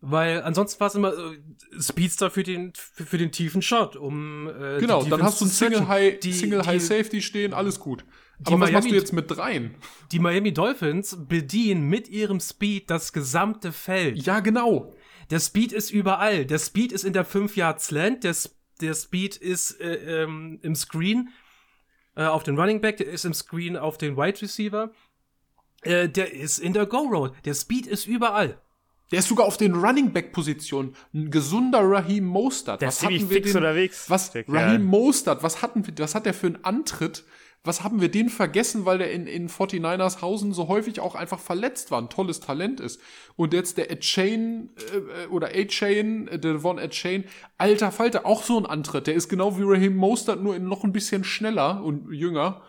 Weil ansonsten war es immer äh, Speedster für den, für, für den tiefen Shot, um äh, genau, dann hast du ein Single. High, Die- Single die- High Safety stehen, alles gut. Aber was machst Miami- du jetzt mit dreien? Die Miami Dolphins bedienen mit ihrem Speed das gesamte Feld. Ja, genau. Der Speed ist überall. Der Speed ist in der 5 Yard Slant, der, S- der Speed ist äh, ähm, im Screen äh, auf den Running Back, der ist im Screen auf den Wide Receiver. Äh, der ist in der Go Road. Der Speed ist überall. Der ist sogar auf den Running Back Positionen. Ein gesunder Raheem Mostert. Der ist ziemlich fix unterwegs, Was. Raheem Mostert, was hatten wir, was hat der für einen Antritt? Was haben wir den vergessen, weil der in, in 49ers Hausen so häufig auch einfach verletzt war, ein tolles Talent ist. Und jetzt der A-Chain äh, oder A-Chain, äh, der Von A-Chain, alter Falter, auch so ein Antritt. Der ist genau wie Raheem Mostert, nur noch ein bisschen schneller und jünger.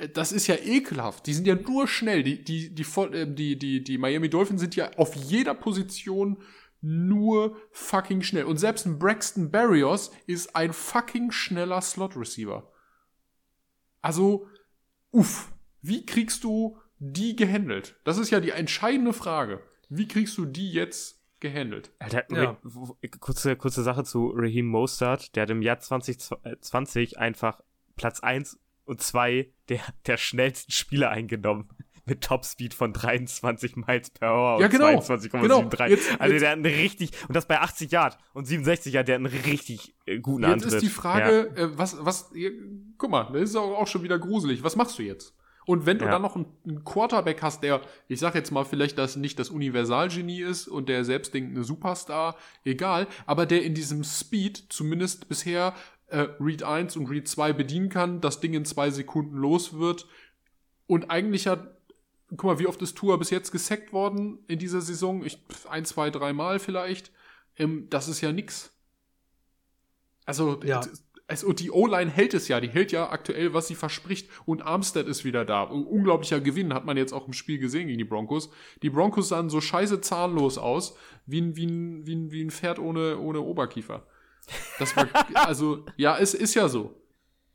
Äh, Das ist ja ekelhaft. Die sind ja nur schnell. Die, die, die, voll- äh, die, die, die Miami Dolphins sind ja auf jeder Position nur fucking schnell. Und selbst ein Braxton Barrios ist ein fucking schneller Slot-Receiver. Also, uff, wie kriegst du die gehandelt? Das ist ja die entscheidende Frage. Wie kriegst du die jetzt gehandelt? Alter, Ja. Kurze, kurze Sache zu Raheem Mostert. Der hat im Jahr 2020 einfach Platz 1 und 2 der, der schnellsten Spieler eingenommen. [laughs] Mit Topspeed von 23 Miles per Hour Ja, und genau. 22,73. Genau. Jetzt- also jetzt- der hat einen richtig, und das bei 80 Yard und 67 Yard, der hat einen richtig äh, guten Jetzt Antritt. ist die Frage, äh, was, was, ja, guck mal, das ist auch, auch schon wieder gruselig. Was machst du jetzt? Und wenn du Ja. dann noch einen, einen Quarterback hast, der, ich sag jetzt mal, vielleicht das nicht das Universalgenie ist und der selbst denkt, eine Superstar, egal, aber der in diesem Speed zumindest bisher äh, Read 1 und Read 2 bedienen kann, das Ding in zwei Sekunden los wird und eigentlich hat, guck mal, wie oft ist Tour bis jetzt gesackt worden in dieser Saison? Ich, ein, zwei, dreimal vielleicht. Ähm, das ist ja nix. Also, Ja. und die O-Line hält es ja, die hält ja aktuell, was sie verspricht. Und Armstead ist wieder da. Un- Unglaublicher Gewinn hat man jetzt auch im Spiel gesehen gegen die Broncos. Die Broncos sahen so scheiße zahnlos aus, wie ein, wie ein, wie ein, wie ein Pferd ohne, ohne Oberkiefer. Das war, also, ja, es ist ja so.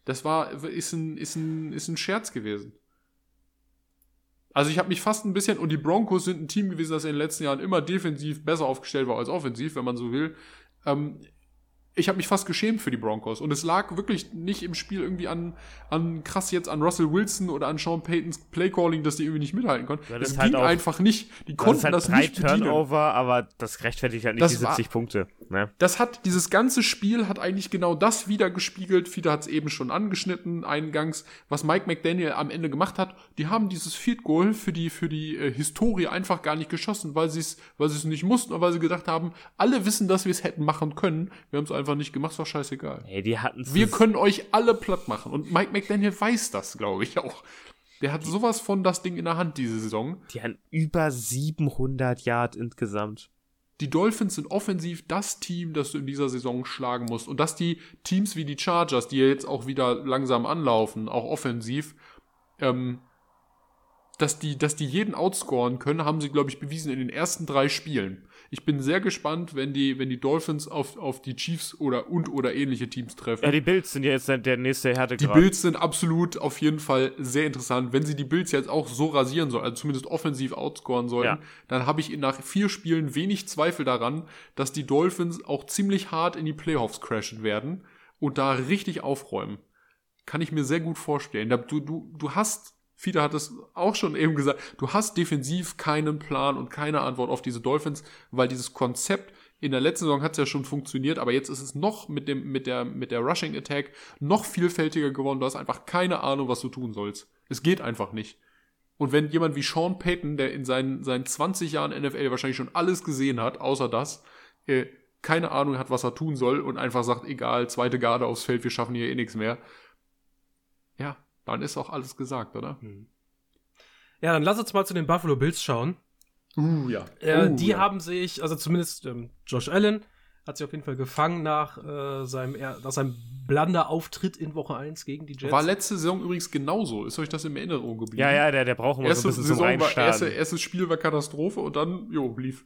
Das war, ist ein, ist ein, ist ein Scherz gewesen. Also ich habe mich fast ein bisschen, und die Broncos sind ein Team gewesen, das in den letzten Jahren immer defensiv besser aufgestellt war als offensiv, wenn man so will. Ähm, ich habe mich fast geschämt für die Broncos. Und es lag wirklich nicht im Spiel irgendwie an, an krass jetzt an Russell Wilson oder an Sean Paytons Playcalling, dass die irgendwie nicht mithalten konnten. Das das ging halt auch- einfach nicht. Die Das konnten ist halt das drei nicht bedienen. Turnover, aber das rechtfertigt halt nicht Das die war- 70 Punkte. Ne? Das hat, dieses ganze Spiel hat eigentlich genau das wieder gespiegelt. Fiete hat es eben schon angeschnitten, eingangs, was Mike McDaniel am Ende gemacht hat. Die haben dieses Field Goal für die, für die äh, Historie einfach gar nicht geschossen, weil sie es, weil sie es nicht mussten und weil sie gedacht haben, alle wissen, dass wir es hätten machen können. Wir haben es einfach nicht gemacht, ist doch scheißegal. Ey, die hatten Wir können euch alle platt machen. Und Mike McDaniel weiß das, glaube ich auch. Der hat sowas von das Ding in der Hand diese Saison. die hatten über 700 Yard insgesamt. die Dolphins sind offensiv das Team, das du in dieser Saison schlagen musst. Und dass die Teams wie die Chargers, die ja jetzt auch wieder langsam anlaufen, auch offensiv, ähm, dass die, dass die jeden outscoren können, haben sie, glaube ich, bewiesen in den ersten drei Spielen. Ich bin sehr gespannt, wenn die, wenn die Dolphins auf, auf die Chiefs oder und oder ähnliche Teams treffen. Ja, die Bills sind ja jetzt der nächste Die Härtegrad. Bills sind absolut auf jeden Fall sehr interessant. Wenn sie die Bills jetzt auch so rasieren sollen, also zumindest offensiv outscoren sollen, Ja. dann habe ich nach vier Spielen wenig Zweifel daran, dass die Dolphins auch ziemlich hart in die Playoffs crashen werden und da richtig aufräumen. Kann ich mir sehr gut vorstellen. Du, du, du hast, Fiete hat es auch schon eben gesagt, du hast defensiv keinen Plan und keine Antwort auf diese Dolphins, weil dieses Konzept in der letzten Saison hat es ja schon funktioniert, aber jetzt ist es noch mit dem, mit der, mit der Rushing Attack noch vielfältiger geworden. Du hast einfach keine Ahnung, was du tun sollst. Es geht einfach nicht. Und wenn jemand wie Sean Payton, der in seinen, seinen 20 Jahren NFL wahrscheinlich schon alles gesehen hat, außer das, äh, keine Ahnung hat, was er tun soll und einfach sagt, egal, zweite Garde aufs Feld, wir schaffen hier eh nichts mehr. Dann ist auch alles gesagt, oder? Ja, dann lass uns mal zu den Buffalo Bills schauen. Uh, ja. Äh, Uh, die ja. haben sich, also zumindest ähm, Josh Allen hat sich auf jeden Fall gefangen nach, äh, seinem, nach seinem Blunder-Auftritt in Woche 1 gegen die Jets. War letzte Saison übrigens genauso. Ist euch das in Erinnerung geblieben? ja, ja, der, der braucht immer so Erste ein bisschen zum Saison war, erste, erstes Spiel war Katastrophe und dann, jo, lief.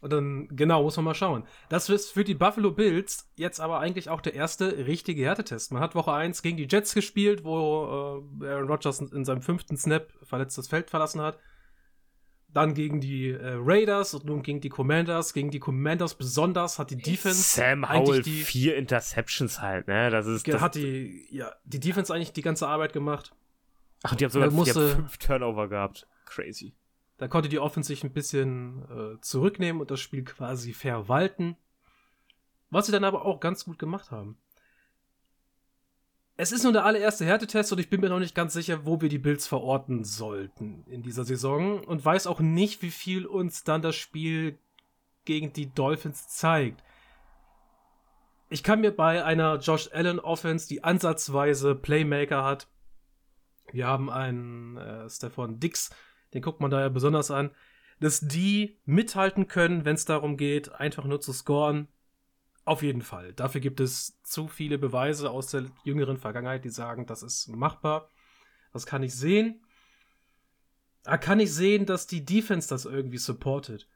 Und dann, genau, muss man mal schauen. Das ist für die Buffalo Bills jetzt aber eigentlich auch der erste richtige Härtetest. Man hat Woche 1 gegen die Jets gespielt, wo äh, Aaron Rodgers in seinem fünften Snap verletzt das Feld verlassen hat. Dann gegen die äh, Raiders und nun gegen die Commanders. Gegen die Commanders besonders hat die Defense Sam Howell, die, vier Interceptions halt, ne? Das ist. Das, hat die, ja, die Defense eigentlich die ganze Arbeit gemacht. ach, die haben sogar die musste- haben fünf Turnover gehabt. Crazy. Da konnte die Offense sich ein bisschen äh, zurücknehmen und das Spiel quasi verwalten. Was sie dann aber auch ganz gut gemacht haben. Es ist nur der allererste Härtetest und ich bin mir noch nicht ganz sicher, wo wir die Bills verorten sollten in dieser Saison und weiß auch nicht, wie viel uns dann das Spiel gegen die Dolphins zeigt. Ich kann mir bei einer Josh Allen Offense, die ansatzweise Playmaker hat, wir haben einen äh, Stefan Dix, den guckt man da ja besonders an, dass die mithalten können, wenn es darum geht, einfach nur zu scoren. Auf jeden Fall. Dafür gibt es zu viele Beweise aus der jüngeren Vergangenheit, die sagen, das ist machbar. Das kann ich sehen. Da kann ich sehen, dass die Defense das irgendwie supportet.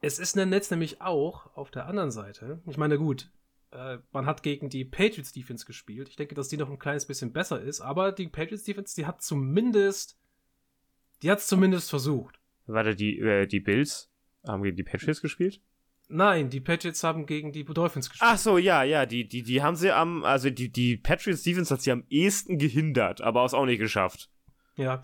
Es ist ein Netz nämlich auch auf der anderen Seite. Ich meine, gut, äh, man hat gegen die Patriots Defense gespielt. Ich denke, dass die noch ein kleines bisschen besser ist, aber die Patriots Defense, die hat zumindest, die hat es zumindest versucht. Warte, die, äh, die Bills haben gegen die Patriots gespielt? Nein, die Patriots haben gegen die Dolphins gespielt. Ach so, ja, ja, die, die, die haben sie am, also die, die Patriots Defense hat sie am ehesten gehindert, aber es auch nicht geschafft. Ja.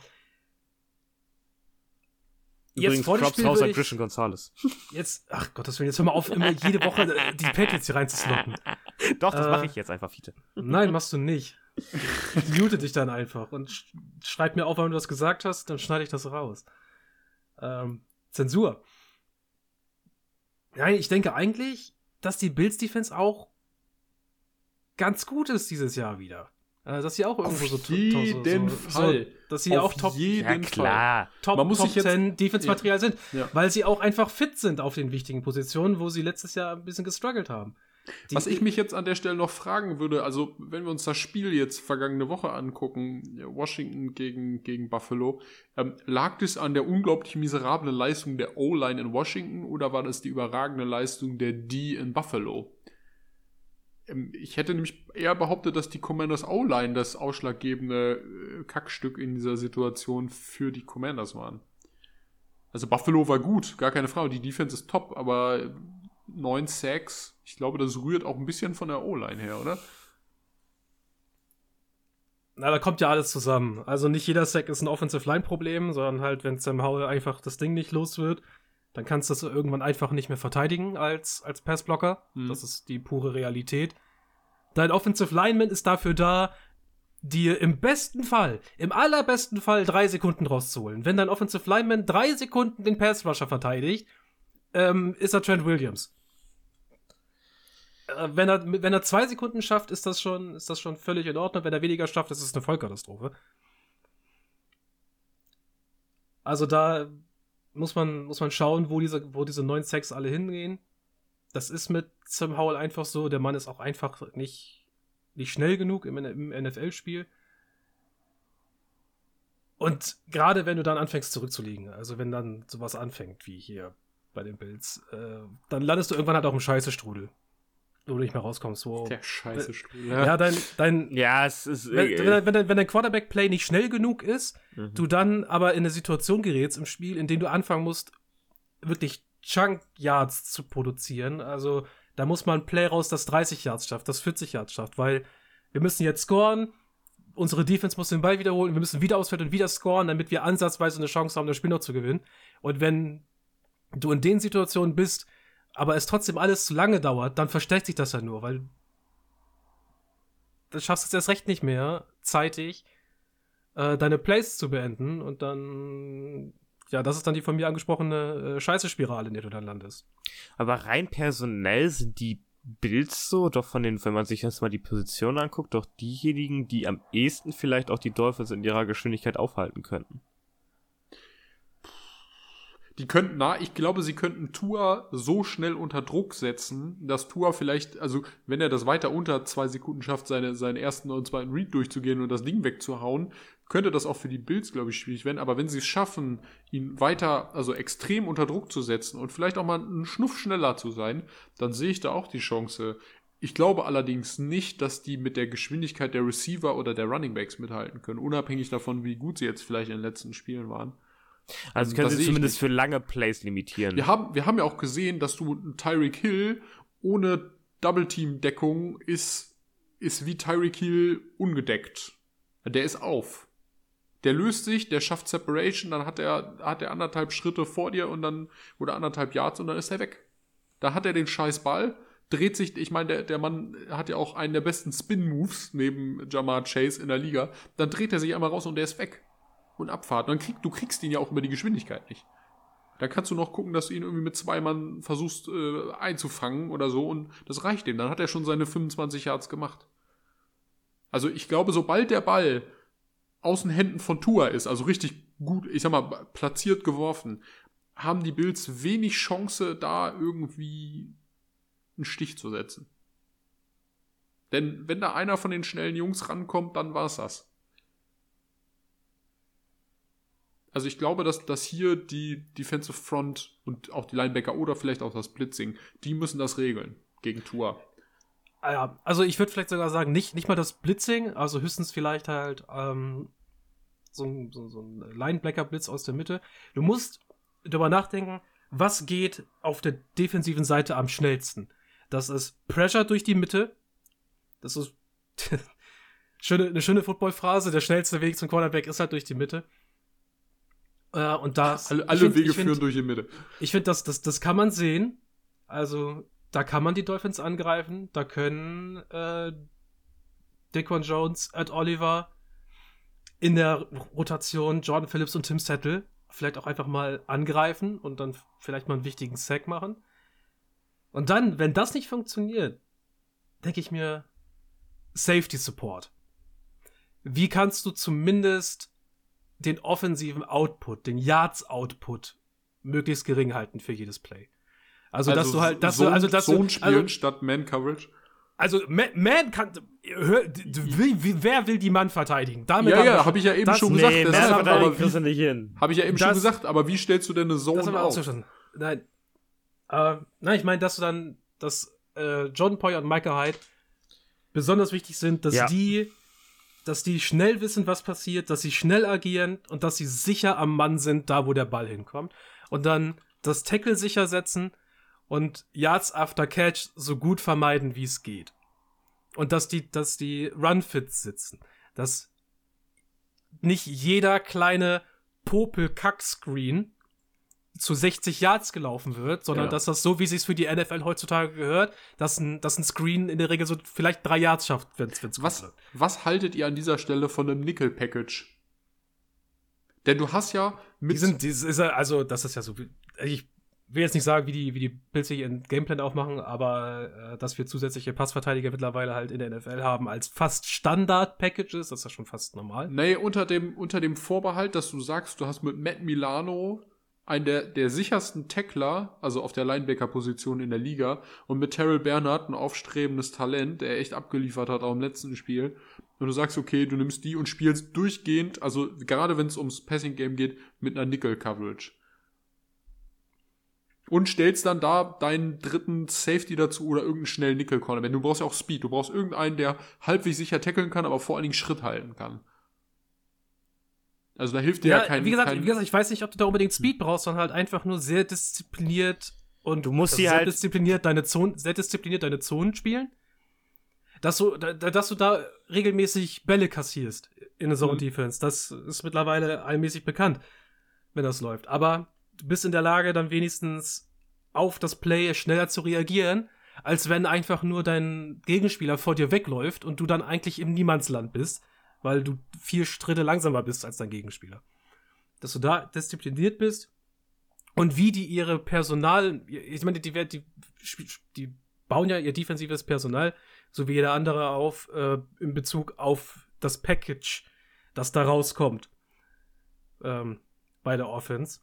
Übrigens, vor dem Props würde an ich- Christian Gonzalez. Jetzt, ach Gottes Willen, jetzt hör mal auf, immer jede Woche äh, die Patriots hier reinzusloppen. [laughs] Doch, das Äh, mache ich jetzt einfach, Fiete. Nein, machst du nicht. [laughs] Ich mute dich dann einfach und sch schreib mir auf, wenn du das gesagt hast, dann schneide ich das raus. Ähm, Zensur. Nein, ich denke eigentlich, dass die Bills Defense auch ganz gut ist dieses Jahr wieder. Äh, dass sie auch irgendwo Auf so, jeden so, Fall. soll. Dass sie Auf auch Top, jeden Ja, Fall. klar. Top, Man muss Top sich jetzt- 10 Defense-Material sind. Ja. Weil sie auch einfach fit sind auf den wichtigen Positionen, wo sie letztes Jahr ein bisschen gestruggelt haben. Die- Was ich mich jetzt an der Stelle noch fragen würde, also wenn wir uns das Spiel jetzt vergangene Woche angucken, Washington gegen, gegen Buffalo, ähm, lag das an der unglaublich miserablen Leistung der O-Line in Washington oder war das die überragende Leistung der D in Buffalo? Ähm, ich hätte nämlich eher behauptet, dass die Commanders O-Line das ausschlaggebende äh, Kackstück in dieser Situation für die Commanders waren. Also Buffalo war gut, gar keine Frage. Die Defense ist top, aber neun Sacks, ich glaube, das rührt auch ein bisschen von der O-Line her, oder? Na, da kommt ja alles zusammen. Also nicht jeder Sack ist ein Offensive-Line-Problem, sondern halt, wenn Sam Howell einfach das Ding nicht los wird, dann kannst du das irgendwann einfach nicht mehr verteidigen als, als Passblocker. Mhm. Das ist die pure Realität. Dein Offensive Lineman ist dafür da, dir im besten Fall, im allerbesten Fall drei Sekunden rauszuholen. Wenn dein Offensive Lineman drei Sekunden den Pass Rusher verteidigt, ähm, ist er Trent Williams. Äh, wenn, er, wenn er zwei Sekunden schafft, ist das, schon, ist das schon völlig in Ordnung. Wenn er weniger schafft, ist es eine Vollkatastrophe. Also da muss man, muss man schauen, wo diese, wo diese neuen Sacks alle hingehen. Das ist mit Sam Howell einfach so. Der Mann ist auch einfach nicht, nicht schnell genug im, im NFL-Spiel. Und gerade wenn du dann anfängst zurückzuliegen, also wenn dann sowas anfängt wie hier bei den Bills, äh, dann landest du irgendwann halt auch im Scheißestrudel wo du nicht mehr rauskommst. Wo, Der scheiße Stuhl. Ja, ja dein, dein. Ja, es ist. Wenn, äh, wenn, wenn, wenn dein Quarterback-Play nicht schnell genug ist, mhm. du dann aber in eine Situation gerätst im Spiel, in dem du anfangen musst, wirklich Chunk-Yards zu produzieren. Also, da muss man ein Play raus, das 30 Yards schafft, das 40 Yards schafft, weil wir müssen jetzt scoren. Unsere Defense muss den Ball wiederholen. Wir müssen wieder ausfällt und wieder scoren, damit wir ansatzweise eine Chance haben, das Spiel noch zu gewinnen. Und wenn du in den Situationen bist, aber es trotzdem alles zu lange dauert, dann versteckt sich das ja nur, weil dann schaffst du es erst recht nicht mehr, zeitig äh, deine Plays zu beenden und dann, ja, das ist dann die von mir angesprochene äh, Scheiße-Spirale, in der du dann landest. Aber rein personell sind die Bills so, doch von den, wenn man sich jetzt mal die Position anguckt, doch diejenigen, die am ehesten vielleicht auch die Dolphins in ihrer Geschwindigkeit aufhalten könnten. Die könnten, na, ich glaube, sie könnten Tua so schnell unter Druck setzen, dass Tua vielleicht, also wenn er das weiter unter zwei Sekunden schafft, seine, seinen ersten und zweiten Read durchzugehen und das Ding wegzuhauen, könnte das auch für die Bills, glaube ich, schwierig werden. Aber wenn sie es schaffen, ihn weiter, also extrem unter Druck zu setzen und vielleicht auch mal einen Schnuff schneller zu sein, dann sehe ich da auch die Chance. Ich glaube allerdings nicht, dass die mit der Geschwindigkeit der Receiver oder der Running Backs mithalten können, unabhängig davon, wie gut sie jetzt vielleicht in den letzten Spielen waren. Also können sie zumindest für lange Plays limitieren. Wir haben, wir haben ja auch gesehen, dass du Tyreek Hill ohne Double-Team-Deckung ist, ist wie Tyreek Hill ungedeckt. Der ist auf. Der löst sich, der schafft Separation, dann hat er, hat er anderthalb Schritte vor dir und dann, oder anderthalb Yards und dann ist er weg. Da hat er den scheiß Ball, dreht sich, ich meine, der, der Mann hat ja auch einen der besten Spin-Moves neben Jamar Chase in der Liga. Dann dreht er sich einmal raus und der ist weg und Abfahrt. dann krieg, du kriegst ihn ja auch über die Geschwindigkeit nicht. Da kannst du noch gucken, dass du ihn irgendwie mit zwei Mann versuchst äh, einzufangen oder so und das reicht ihm. Dann hat er schon seine 25 Yards gemacht. Also ich glaube, sobald der Ball aus den Händen von Tua ist, also richtig gut, ich sag mal, platziert geworfen, haben die Bills wenig Chance, da irgendwie einen Stich zu setzen. Denn wenn da einer von den schnellen Jungs rankommt, dann war's das. Also ich glaube, dass, dass hier die Defensive Front und auch die Linebacker oder vielleicht auch das Blitzing, die müssen das regeln gegen Tour. Ah also ich würde vielleicht sogar sagen, nicht, nicht mal das Blitzing, also höchstens vielleicht halt ähm, so, ein, so, so ein Linebacker-Blitz aus der Mitte. Du musst darüber nachdenken, was geht auf der defensiven Seite am schnellsten. Das ist Pressure durch die Mitte. Das ist [laughs] eine schöne Football-Phrase. Der schnellste Weg zum Quarterback ist halt durch die Mitte. Äh, und das, alle, alle find, Wege find, führen durch die Mitte. Ich finde, das, das, das kann man sehen. Also, da kann man die Dolphins angreifen. Da können äh, Dequan Jones, Ed Oliver in der Rotation Jordan Phillips und Tim Settle vielleicht auch einfach mal angreifen und dann vielleicht mal einen wichtigen Sack machen. Und dann, wenn das nicht funktioniert, denke ich mir, Safety Support. Wie kannst du zumindest den offensiven Output, den Yards-Output möglichst gering halten für jedes Play. Also, also dass du halt, dass Zone, du, also, dass Zone spielen also, statt Man-Coverage. Also, Man, man kann, hör, wie, wer will die Mann verteidigen? Damit ja, ja, habe ich ja eben schon gesagt. Nee, das hat, aber kriegst du nicht hin. Habe ich ja eben das, schon gesagt, aber wie stellst du denn eine Zone das auf? Nein, äh, nein, ich meine, dass du dann, dass äh, John Poyer und Michael Hyde besonders wichtig sind, dass Ja. die, dass die schnell wissen, was passiert, dass sie schnell agieren und dass sie sicher am Mann sind, da wo der Ball hinkommt. Und dann das Tackle sicher setzen und Yards after Catch so gut vermeiden, wie es geht. Und dass die, dass die Run-Fits sitzen. Dass nicht jeder kleine Popel-Kack-Screen zu 60 Yards gelaufen wird, sondern Ja. dass das so, wie es sich für die NFL heutzutage gehört, dass ein, dass ein Screen in der Regel so vielleicht drei Yards schafft, wenn es Was, läuft. was haltet ihr an dieser Stelle von einem Nickel-Package? Denn du hast ja mit. Die sind, die ist, also, das ist ja so. wie- Ich will jetzt nicht sagen, wie die, wie die Bills sich ihren Gameplan aufmachen, aber äh, dass wir zusätzliche Passverteidiger mittlerweile halt in der NFL haben als fast Standard-Packages, das ist ja schon fast normal. Nee, unter dem, unter dem Vorbehalt, dass du sagst, du hast mit Matt Milano einen der, der sichersten Tackler, also auf der Linebacker-Position in der Liga, und mit Terrell Bernard ein aufstrebendes Talent, der echt abgeliefert hat auch im letzten Spiel. Und du sagst, okay, du nimmst die und spielst durchgehend, also gerade wenn es ums Passing-Game geht, mit einer Nickel-Coverage. Und stellst dann da deinen dritten Safety dazu oder irgendeinen schnellen Nickel-Corner. Du brauchst ja auch Speed. Du brauchst irgendeinen, der halbwegs sicher tackeln kann, aber vor allen Dingen Schritt halten kann. Also da hilft dir ja, Ja, kein, wie, gesagt, kein wie gesagt, ich weiß nicht, ob du da unbedingt Speed brauchst, sondern halt einfach nur sehr diszipliniert und Du musst also sehr halt- diszipliniert deine Zonen, sehr diszipliniert deine Zonen spielen. Dass du, da, da- dass du da regelmäßig Bälle kassierst in der Zone Mhm. Defense. Das ist mittlerweile allmäßig bekannt, wenn das läuft. Aber du bist in der Lage, dann wenigstens auf das Play schneller zu reagieren, als wenn einfach nur dein Gegenspieler vor dir wegläuft und du dann eigentlich im Niemandsland bist, weil du vier Schritte langsamer bist als dein Gegenspieler. Dass du da diszipliniert bist und wie die ihre Personal, ich meine, die, die, die, bauen ja ihr defensives Personal, so wie jeder andere auf, äh, in Bezug auf das Package, das da rauskommt ähm, bei der Offense.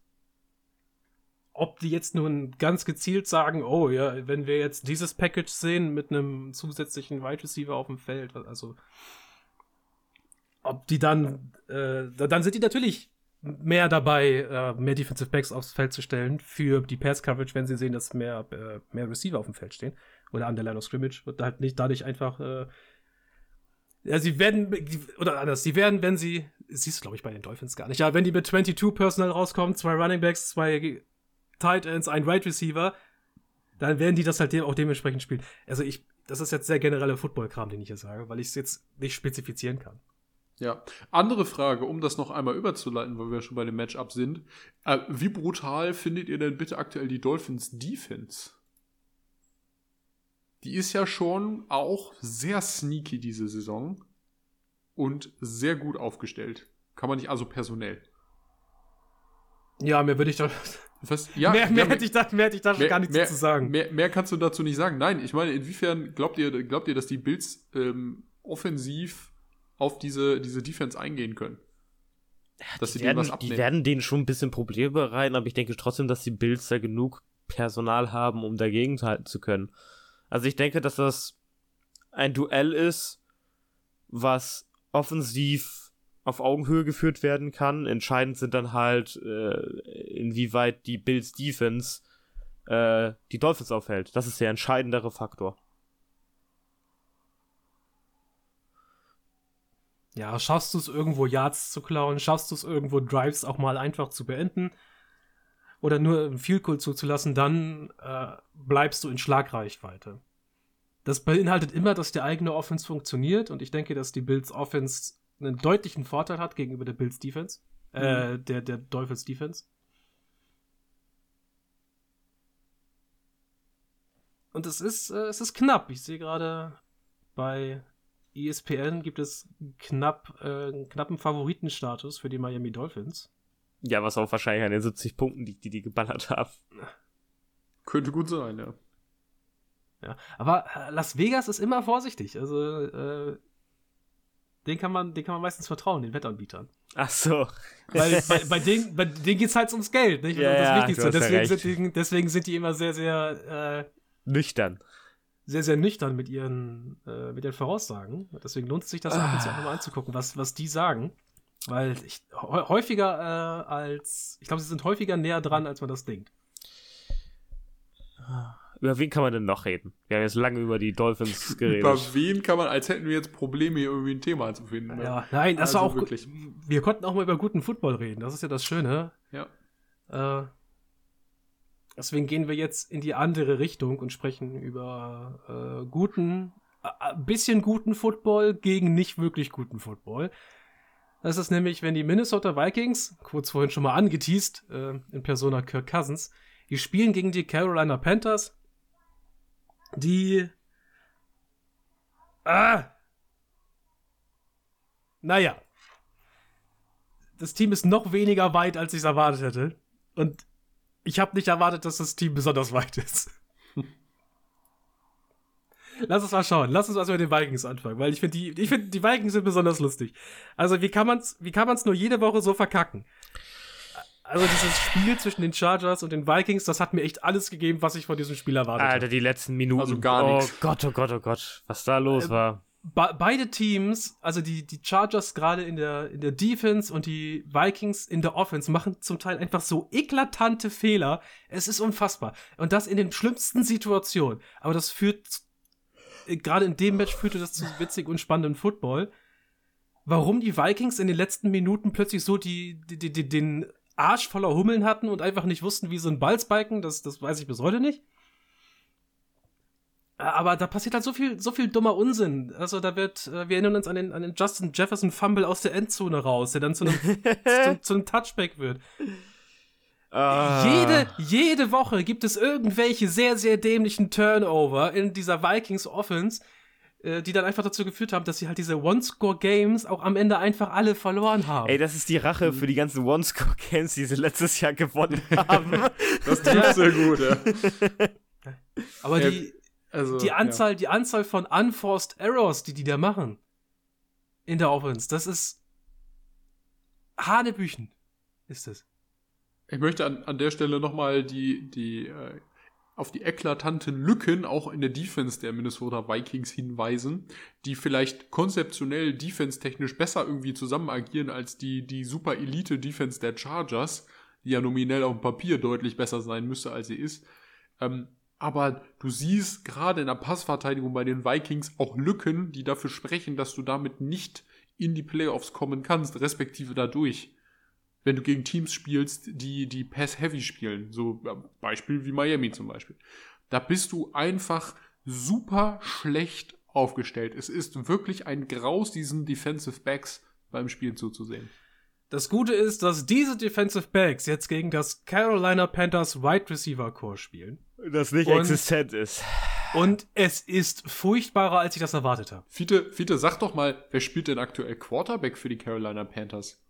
Ob die jetzt nun ganz gezielt sagen, oh ja, wenn wir jetzt dieses Package sehen mit einem zusätzlichen Wide Receiver auf dem Feld, also ob die dann, äh, da- dann sind die natürlich mehr dabei, äh, mehr Defensive Backs aufs Feld zu stellen für die Pass Coverage, wenn sie sehen, dass mehr, äh, mehr Receiver auf dem Feld stehen oder an der Line of Scrimmage und halt nicht dadurch einfach, äh, ja, sie werden, oder anders, sie werden, wenn sie, siehst du, glaube ich, bei den Dolphins gar nicht, ja, wenn die mit 22 Personal rauskommen, zwei Running Backs, zwei Tight Ends, ein Wide Receiver, dann werden die das halt auch dementsprechend spielen. Also ich, das ist jetzt sehr genereller Football-Kram, den ich hier sage, weil ich es jetzt nicht spezifizieren kann. Ja. Andere Frage, um das noch einmal überzuleiten, weil wir schon bei dem Matchup sind. Äh, wie brutal findet ihr denn bitte aktuell die Dolphins Defense? Die ist ja schon auch sehr sneaky diese Saison und sehr gut aufgestellt. Kann man nicht, also personell. Ja, mehr würde ich da, Was, ja, mehr, mehr ja, hätte ich da, mehr hätte ich da mehr- gar nichts mehr- zu sagen. Mehr, mehr kannst du dazu nicht sagen. Nein, ich meine, inwiefern glaubt ihr, glaubt ihr, dass die Bills ähm, offensiv auf diese, diese Defense eingehen können? Dass sie Die was werden, abnehmen. die werden denen schon ein bisschen Probleme bereiten, aber ich denke trotzdem, dass die Bills da genug Personal haben, um dagegen halten zu können. Also ich denke, dass das ein Duell ist, was offensiv auf Augenhöhe geführt werden kann. Entscheidend sind dann halt, äh, inwieweit die Bills Defense äh, die Dolphins aufhält. Das ist der entscheidendere Faktor. Ja, schaffst du es irgendwo Yards zu klauen? Schaffst du es irgendwo Drives auch mal einfach zu beenden? Oder nur ein Field Goal zuzulassen, dann äh, bleibst du in Schlagreichweite. Das beinhaltet immer, dass die eigene Offense funktioniert und ich denke, dass die Bills Offense einen deutlichen Vorteil hat gegenüber der Bills Defense, äh, der, der Dolphins Defense. Und es ist, äh, es ist knapp. Ich sehe gerade bei ESPN gibt es knapp, äh, einen knappen Favoritenstatus für die Miami Dolphins. Ja, was auch wahrscheinlich an den 70 Punkten liegt, die die geballert haben. Könnte gut sein, ja. Ja, aber äh, Las Vegas ist immer vorsichtig. Also, äh, den kann man, den kann man meistens vertrauen, den Wettanbietern. Ach so. Weil [laughs] bei, bei denen, bei denen geht's halt ums Geld, nicht? Ja, das ja, Wichtigste. ja Deswegen, recht. sind die, deswegen sind die immer sehr, sehr, äh, Nüchtern. Sehr, sehr nüchtern mit ihren, äh, mit ihren Voraussagen. Deswegen lohnt es sich, das ab und zu auch mal anzugucken, was, was die sagen. Weil ich, hä- häufiger äh, als, ich glaube, sie sind häufiger näher dran, als man das denkt. Über wen kann man denn noch reden? Wir haben jetzt lange über die Dolphins [laughs] geredet. Über wen kann man, als hätten wir jetzt Probleme, hier irgendwie ein Thema zu finden. Ne? Ja, nein, das Also war auch wirklich. wirklich. Wir konnten auch mal über guten Football reden. Das ist ja das Schöne. Ja. Äh, deswegen gehen wir jetzt in die andere Richtung und sprechen über äh, guten, ein bisschen guten Football gegen nicht wirklich guten Football. Das ist nämlich, wenn die Minnesota Vikings, kurz vorhin schon mal angeteased, äh, in Persona Kirk Cousins, die spielen gegen die Carolina Panthers, die Ah! Naja. Das Team ist noch weniger weit, als ich es erwartet hätte. Und ich habe nicht erwartet, dass das Team besonders weit ist. [laughs] Lass uns mal schauen. Lass uns mal mit den Vikings anfangen, weil ich finde die, ich finde die Vikings sind besonders lustig. Also wie kann man's, wie kann man's nur jede Woche so verkacken? Also dieses Spiel zwischen den Chargers und den Vikings, das hat mir echt alles gegeben, was ich von diesem Spiel erwartet Alter, die letzten Minuten. Also gar oh nix. Gott, oh Gott, oh Gott. Was da los Äh, war. Be beide Teams, also die, die Chargers gerade in der, in der Defense und die Vikings in der Offense, machen zum Teil einfach so eklatante Fehler. Es ist unfassbar. Und das in den schlimmsten Situationen. Aber das führt, äh, gerade in dem Match führte das zu witzig und spannendem Football. Warum die Vikings in den letzten Minuten plötzlich so die, die, die, den Arsch voller Hummeln hatten und einfach nicht wussten, wie sie einen Ball spiken, das, das weiß ich bis heute nicht. Aber da passiert halt so viel, so viel dummer Unsinn. Also da wird, äh, wir erinnern uns an den, an den Justin Jefferson Fumble aus der Endzone raus, der dann zu einem, [laughs] zu, zu einem Touchback wird. Ah. Jede, jede Woche gibt es irgendwelche sehr, sehr dämlichen Turnover in dieser Vikings Offense, äh, die dann einfach dazu geführt haben, dass sie halt diese One-Score-Games auch am Ende einfach alle verloren haben. Ey, das ist die Rache für die ganzen One-Score-Games, die sie letztes Jahr gewonnen [laughs] haben. Das trifft sehr gut, ja. Aber Ja, die, Also, die Anzahl, die Anzahl von unforced Errors, die die da machen in der Offense, das ist Hanebüchen, ist es. Ja. Ich möchte an, an der Stelle nochmal die, die, äh, auf die eklatanten Lücken auch in der Defense der Minnesota Vikings hinweisen, die vielleicht konzeptionell defense-technisch besser irgendwie zusammen agieren als die, die super Elite-Defense der Chargers, die ja nominell auf dem Papier deutlich besser sein müsste, als sie ist. Ähm, aber du siehst gerade in der Passverteidigung bei den Vikings auch Lücken, die dafür sprechen, dass du damit nicht in die Playoffs kommen kannst, respektive dadurch. Wenn du gegen Teams spielst, die, die Pass-Heavy spielen, so Beispiel wie Miami zum Beispiel. Da bist du einfach super schlecht aufgestellt. Es ist wirklich ein Graus, diesen Defensive Backs beim Spielen zuzusehen. Das Gute ist, dass diese Defensive Backs jetzt gegen das Carolina Panthers Wide Receiver Core spielen. das nicht Und- existent ist. Und es ist furchtbarer, als ich das erwartet habe. Fiete, Fiete, sag doch mal, wer spielt denn aktuell Quarterback für die Carolina Panthers?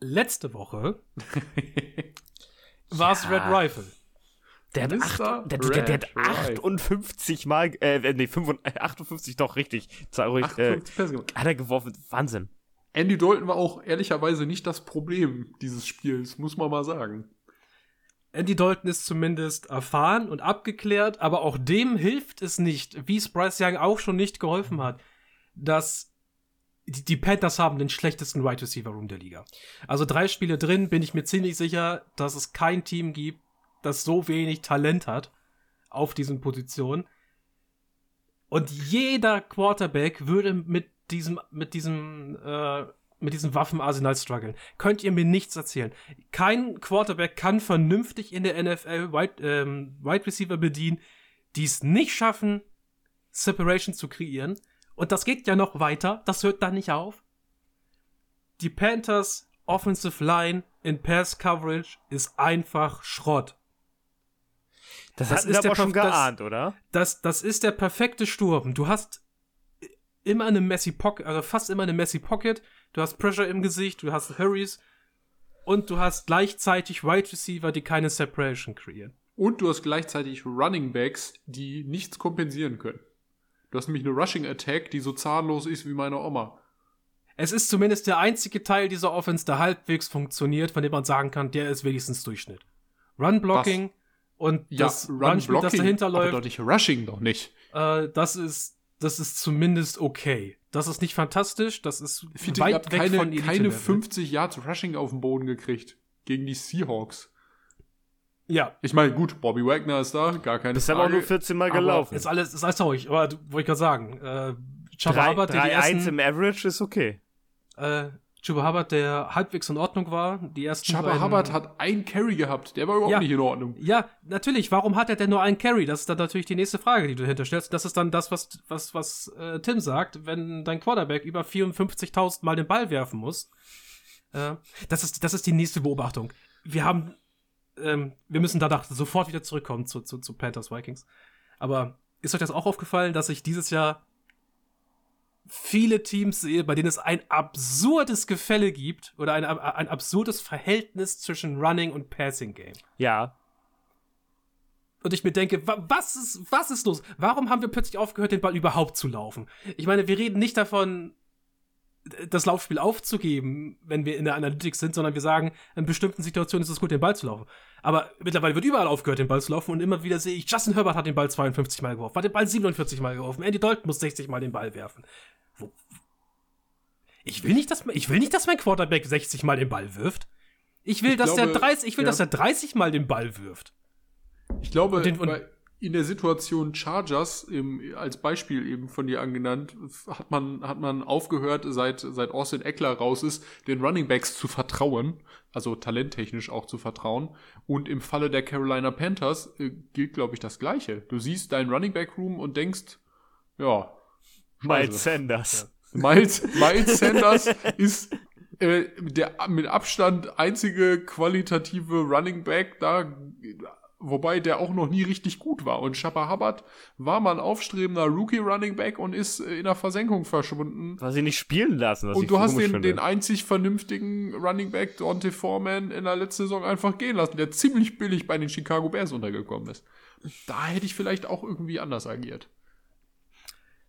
Letzte Woche [laughs] war es Ja. Red Rifle. Der hat, acht, der, der, der hat Red Rife. 58 Mal, äh, nee, 55, 58 doch, richtig. Ruhig, äh, 58 Pässe gemacht. hat er geworfen. Wahnsinn. Andy Dalton war auch ehrlicherweise nicht das Problem dieses Spiels, muss man mal sagen. Andy Dalton ist zumindest erfahren und abgeklärt, aber auch dem hilft es nicht, wie es Bryce Young auch schon nicht geholfen hat, dass die, die Panthers haben den schlechtesten Wide Receiver Room der Liga. Also drei Spiele drin, bin ich mir ziemlich sicher, dass es kein Team gibt, das so wenig Talent hat auf diesen Positionen. Und jeder Quarterback würde mit diesem, mit diesem, äh, mit diesem Waffenarsenal strugglen. Könnt ihr mir nichts erzählen. Kein Quarterback kann vernünftig in der NFL Wide, ähm, Wide Receiver bedienen, die es nicht schaffen, Separation zu kreieren. Und das geht ja noch weiter. Das hört da nicht auf. Die Panthers Offensive Line in Pass Coverage ist einfach Schrott. Das, Das ist aber schon Perf- das- geahnt, oder? das, das ist der perfekte Sturm. Du hast immer eine Messy Pocket, also fast immer eine Messy Pocket. Du hast Pressure im Gesicht, du hast Hurries und du hast gleichzeitig Wide Receiver, die keine Separation kreieren. Und du hast gleichzeitig Running Backs, die nichts kompensieren können. Du hast nämlich eine Rushing Attack, die so zahnlos ist wie meine Oma. Es ist zumindest der einzige Teil dieser Offense, der halbwegs funktioniert, von dem man sagen kann, der ist wenigstens Durchschnitt. Run Blocking und das Run-Spiel, das dahinter aber doch läuft, nicht Rushing doch nicht. äh, das ist das ist zumindest okay. Das ist nicht fantastisch, das ist Fiete, weit weg keine, von Elite keine Level. 50 Yards Rushing auf den Boden gekriegt. Gegen die Seahawks. Ja, Ich meine, gut, Bobby Wagner ist da, gar keine Bist aber auch Frage. nur 14 Mal aber gelaufen. ist alles, ist alles traurig. Aber wollte ich gerade sagen, äh, die 3-1 ersten, im Average ist okay. äh, Chuba Hubbard, der halbwegs in Ordnung war, die ersten beiden- Hubbard hat ein Carry gehabt, der war überhaupt Ja. nicht in Ordnung. Ja, natürlich. Warum hat er denn nur einen Carry? Das ist dann natürlich die nächste Frage, die du dahinter stellst. Das ist dann das, was, was, was äh, Tim sagt, wenn dein Quarterback über 54.000 Mal den Ball werfen muss. Äh, das, ist, das ist die nächste Beobachtung. Wir haben, ähm, wir müssen danach sofort wieder zurückkommen zu, zu, zu Panthers Vikings. Aber ist euch das auch aufgefallen, dass ich dieses Jahr viele Teams sehe, bei denen es ein absurdes Gefälle gibt oder ein, ein absurdes Verhältnis zwischen Running und Passing Game? Ja. Und ich mir denke, wa was ist, was ist los? Warum haben wir plötzlich aufgehört, den Ball überhaupt zu laufen? Ich meine, wir reden nicht davon, das Laufspiel aufzugeben, wenn wir in der Analytics sind, sondern wir sagen, in bestimmten Situationen ist es gut, den Ball zu laufen. Aber mittlerweile wird überall aufgehört, den Ball zu laufen und immer wieder sehe ich, Justin Herbert hat den Ball 52 Mal geworfen, hat den Ball 47 Mal geworfen, Andy Dalton muss 60 Mal den Ball werfen. Ich will nicht, dass, ich will nicht, dass mein Quarterback 60 Mal den Ball wirft. Ich will, Ich dass glaube, der 30, ich will, ja. dass er 30 Mal den Ball wirft. Ich glaube, Und den- und- bei, in der Situation Chargers, im, als Beispiel eben von dir angenannt, hat man, hat man aufgehört, seit, seit Austin Eckler raus ist, den Running Backs zu vertrauen, also talenttechnisch auch zu vertrauen. Und im Falle der Carolina Panthers äh, gilt, glaube ich, das Gleiche. Du siehst deinen Running Back Room und denkst, ja, Miles Scheiße. Sanders. Miles, Miles [laughs] Sanders ist äh, der mit Abstand einzige qualitative Running Back da, wobei der auch noch nie richtig gut war. Und Shepard Hubbard war mal ein aufstrebender Rookie Running Back und ist äh, in der Versenkung verschwunden. Was sie nicht spielen lassen. Und du hast den, den einzig vernünftigen Running Back, Dante Foreman, in der letzten Saison einfach gehen lassen, der ziemlich billig bei den Chicago Bears untergekommen ist. Da hätte ich vielleicht auch irgendwie anders agiert.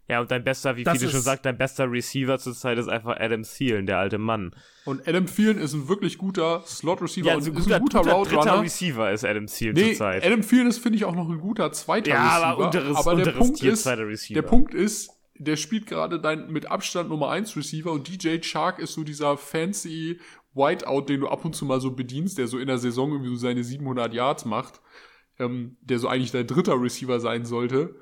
Ja, und dein bester, wie Das viele schon sagt, dein bester Receiver zurzeit ist einfach Adam Thielen, der alte Mann. Und Adam Thielen ist ein wirklich guter Slot-Receiver Ja, und ist guter, ein guter, guter Route dritter Runner. Receiver ist Adam Thielen Nee, zurzeit. Adam Thielen ist, finde ich, auch noch ein guter zweiter ja, Receiver. aber unteres, aber der unteres Punkt Tier ist, zweiter Receiver. der Punkt ist, der spielt gerade dein mit Abstand Nummer 1 Receiver und DJ Shark ist so dieser fancy Whiteout, den du ab und zu mal so bedienst, der so in der Saison irgendwie so seine 700 Yards macht, ähm, der so eigentlich dein dritter Receiver sein sollte.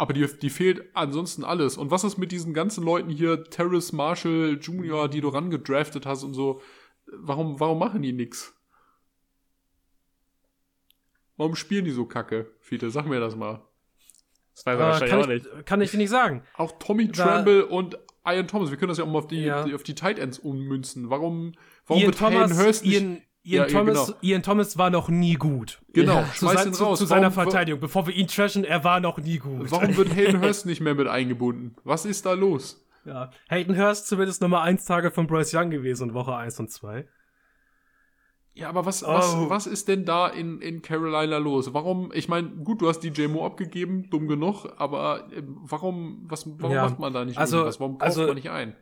Aber die, die fehlt ansonsten alles. Und was ist mit diesen ganzen Leuten hier, Terrace Marshall Jr., die du rangedraftet hast und so? Warum, warum machen die nix? Warum spielen die so kacke, Fiete? Sag mir das mal. das weiß er Äh, wahrscheinlich kann, auch nicht. ich, kann ich dir nicht sagen. Auch Tommy Da- Tremble und Ian Thomas, wir können das ja auch mal auf die, Ja. auf die Tight Ends ummünzen. Warum, warum Ian wird Hayden Thomas, Hurst nicht... Ian, Ian, Ja, Thomas, genau. Ian Thomas war noch nie gut. Genau, Ja, Zu, schmeiß ihn raus. zu seiner warum, Verteidigung. Bevor wir ihn trashen, er war noch nie gut. Warum wird [laughs] Hayden Hurst nicht mehr mit eingebunden? Was ist da los? Ja. Hayden Hurst zumindest Nummer 1 Tage von Bryce Young gewesen, Woche 1 und 2. Ja, aber was, Oh. was, was ist denn da in, in Carolina los? Warum, ich meine, gut, du hast DJ Moore abgegeben, dumm genug, aber äh, warum, was, warum Ja, macht man da nicht also- irgendwas? Warum kauft also- man nicht ein?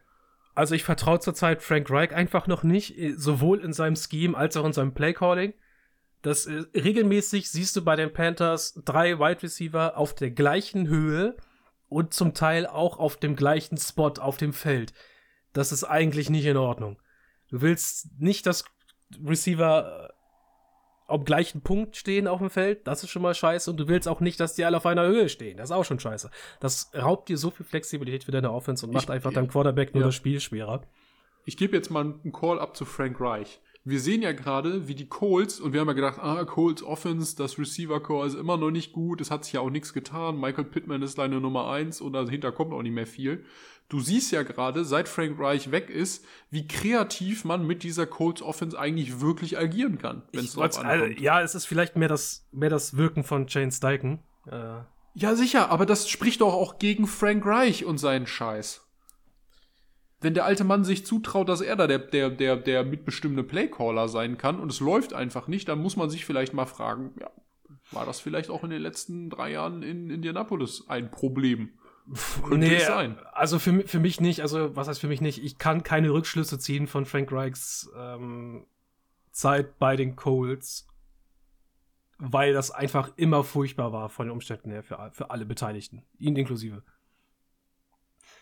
Also ich vertraue zurzeit Frank Reich einfach noch nicht, eh, sowohl in seinem Scheme als auch in seinem Playcalling. Das äh, regelmäßig siehst du bei den Panthers drei Wide Receiver auf der gleichen Höhe und zum Teil auch auf dem gleichen Spot auf dem Feld. Das ist eigentlich nicht in Ordnung. Du willst nicht, dass Receiver äh, am gleichen Punkt stehen auf dem Feld, das ist schon mal scheiße. Und du willst auch nicht, dass die alle auf einer Höhe stehen. Das ist auch schon scheiße. Das raubt dir so viel Flexibilität für deine Offense und macht Ich- einfach deinem Quarterback nur ja. das Spiel schwerer. Ich gebe jetzt mal einen Call up zu Frank Reich. Wir sehen ja gerade, wie die Colts, und wir haben ja gedacht, ah, Colts Offense, das Receiver Core ist immer noch nicht gut, es hat sich ja auch nichts getan, Michael Pittman ist deine Nummer eins und dahinter kommt auch nicht mehr viel. Du siehst ja gerade, seit Frank Reich weg ist, wie kreativ man mit dieser Colts Offense eigentlich wirklich agieren kann, wenn es drauf wollt's- also, ankommt. ja, es ist vielleicht mehr das, mehr das Wirken von Jane Steichen. Äh, Ja, sicher, aber das spricht doch auch gegen Frank Reich und seinen Scheiß. Wenn der alte Mann sich zutraut, dass er da der, der, der, der mitbestimmende Playcaller sein kann und es läuft einfach nicht, dann muss man sich vielleicht mal fragen, ja, war das vielleicht auch in den letzten drei Jahren in Indianapolis ein Problem? Könnte es sein. also für, für mich nicht, also was heißt für mich nicht, ich kann keine Rückschlüsse ziehen von Frank Reichs ähm, Zeit bei den Colts, weil das einfach immer furchtbar war von den Umständen her für, für alle Beteiligten, ihn inklusive.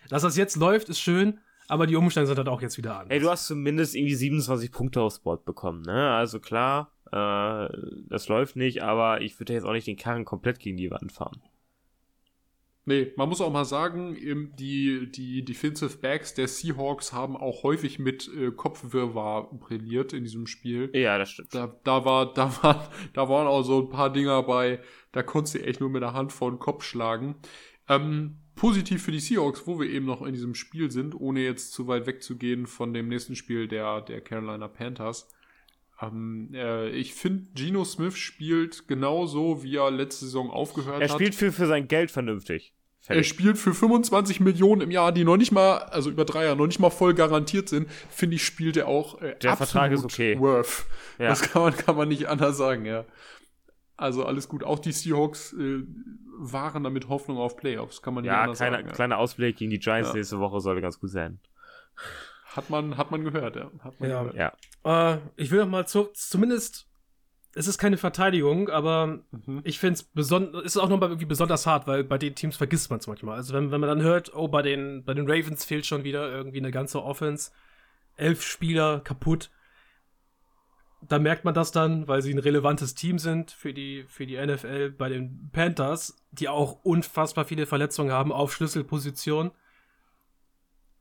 Dass das jetzt läuft, ist schön, aber die Umstände sind halt auch jetzt wieder an. Ey, du hast zumindest irgendwie 27 Punkte aufs Board bekommen, ne? Also klar, äh, das läuft nicht, aber ich würde jetzt auch nicht den Karren komplett gegen die Wand fahren. Nee, man muss auch mal sagen, die, die Defensive Backs der Seahawks haben auch häufig mit äh, Kopfwirrwarr brilliert in diesem Spiel. Ja, das stimmt. Da, da, war, [laughs] da, war, da waren auch so ein paar Dinger bei, da konntest du echt nur mit der Hand vor den Kopf schlagen. Ähm, positiv für die Seahawks, wo wir eben noch in diesem Spiel sind, ohne jetzt zu weit wegzugehen von dem nächsten Spiel der, der Carolina Panthers. Ähm, äh, ich finde, Geno Smith spielt genauso, wie er letzte Saison aufgehört hat. Er spielt für, für sein Geld vernünftig. Er spielt für 25 Millionen im Jahr, die noch nicht mal, also über drei Jahre, noch nicht mal voll garantiert sind, finde ich, spielt er auch äh, Der Vertrag ist okay. Worth. Ja. Das kann man, kann man nicht anders sagen, ja. Also alles gut. Auch die Seahawks äh, waren damit Hoffnung auf Playoffs, kann man nicht Ja, anders kleiner, sagen. Ja. kleiner Ausblick gegen die Giants Ja. nächste Woche sollte ganz gut sein. Hat man, hat man gehört, ja. Hat man Ja. gehört. Ja. Äh, ich will noch mal zu, zumindest, es ist keine Verteidigung, aber Mhm. ich finde es besonders, ist auch nochmal irgendwie besonders hart, weil bei den Teams vergisst man es manchmal. Also wenn, wenn man dann hört, oh, bei den, bei den Ravens fehlt schon wieder irgendwie eine ganze Offense, elf Spieler kaputt, da merkt man das dann, weil sie ein relevantes Team sind für die, für die NFL. Bei den Panthers, die auch unfassbar viele Verletzungen haben auf Schlüsselpositionen.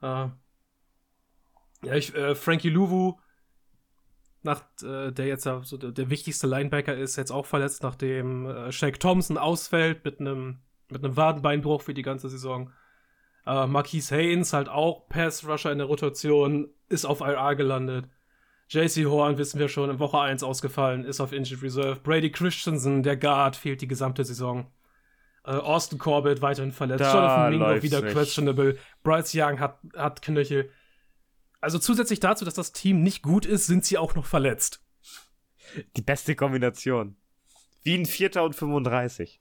Äh, ja, ich, äh, Frankie Louvu, nach, äh, der jetzt ja so der, der wichtigste Linebacker ist, jetzt auch verletzt, nachdem äh, Shaq Thompson ausfällt mit einem mit einem Wadenbeinbruch für die ganze Saison. Äh, Marquise Haynes halt auch Pass-Rusher in der Rotation, ist auf IR gelandet. JC Horn, wissen wir schon, in Woche 1 ausgefallen, ist auf Injured Reserve. Brady Christensen, der Guard, fehlt die gesamte Saison. Äh, Austin Corbett weiterhin verletzt. Da Jonathan Mingo wieder nicht. questionable. Bryce Young hat, hat Knöchel. Also zusätzlich dazu, dass das Team nicht gut ist, sind sie auch noch verletzt. Die beste Kombination. Wie ein Vierter und 35.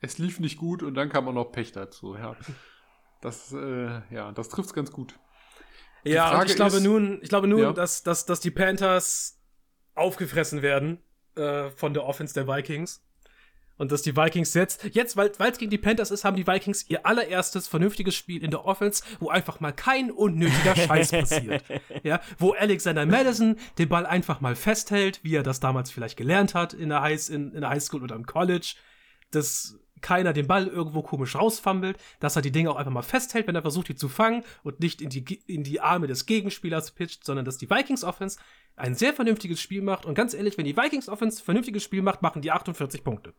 Es lief nicht gut und dann kam auch noch Pech dazu, ja. Das, äh, ja, das trifft's ganz gut. Ja, und Frage ich glaube ist- nun, ich glaube nun, Ja. dass, dass, dass die Panthers aufgefressen werden äh, von der Offense der Vikings. Und dass die Vikings jetzt, jetzt, weil es gegen die Panthers ist, haben die Vikings ihr allererstes vernünftiges Spiel in der Offense, wo einfach mal kein unnötiger Scheiß passiert. [laughs] Ja, wo Alexander Madison den Ball einfach mal festhält, wie er das damals vielleicht gelernt hat in der, High, in, in der Highschool oder im College. Dass keiner den Ball irgendwo komisch rausfummelt, dass er die Dinge auch einfach mal festhält, wenn er versucht, die zu fangen und nicht in die, in die Arme des Gegenspielers pitcht, sondern dass die Vikings Offense ein sehr vernünftiges Spiel macht. Und ganz ehrlich, wenn die Vikings Offense vernünftiges Spiel macht, machen die 48 Punkte.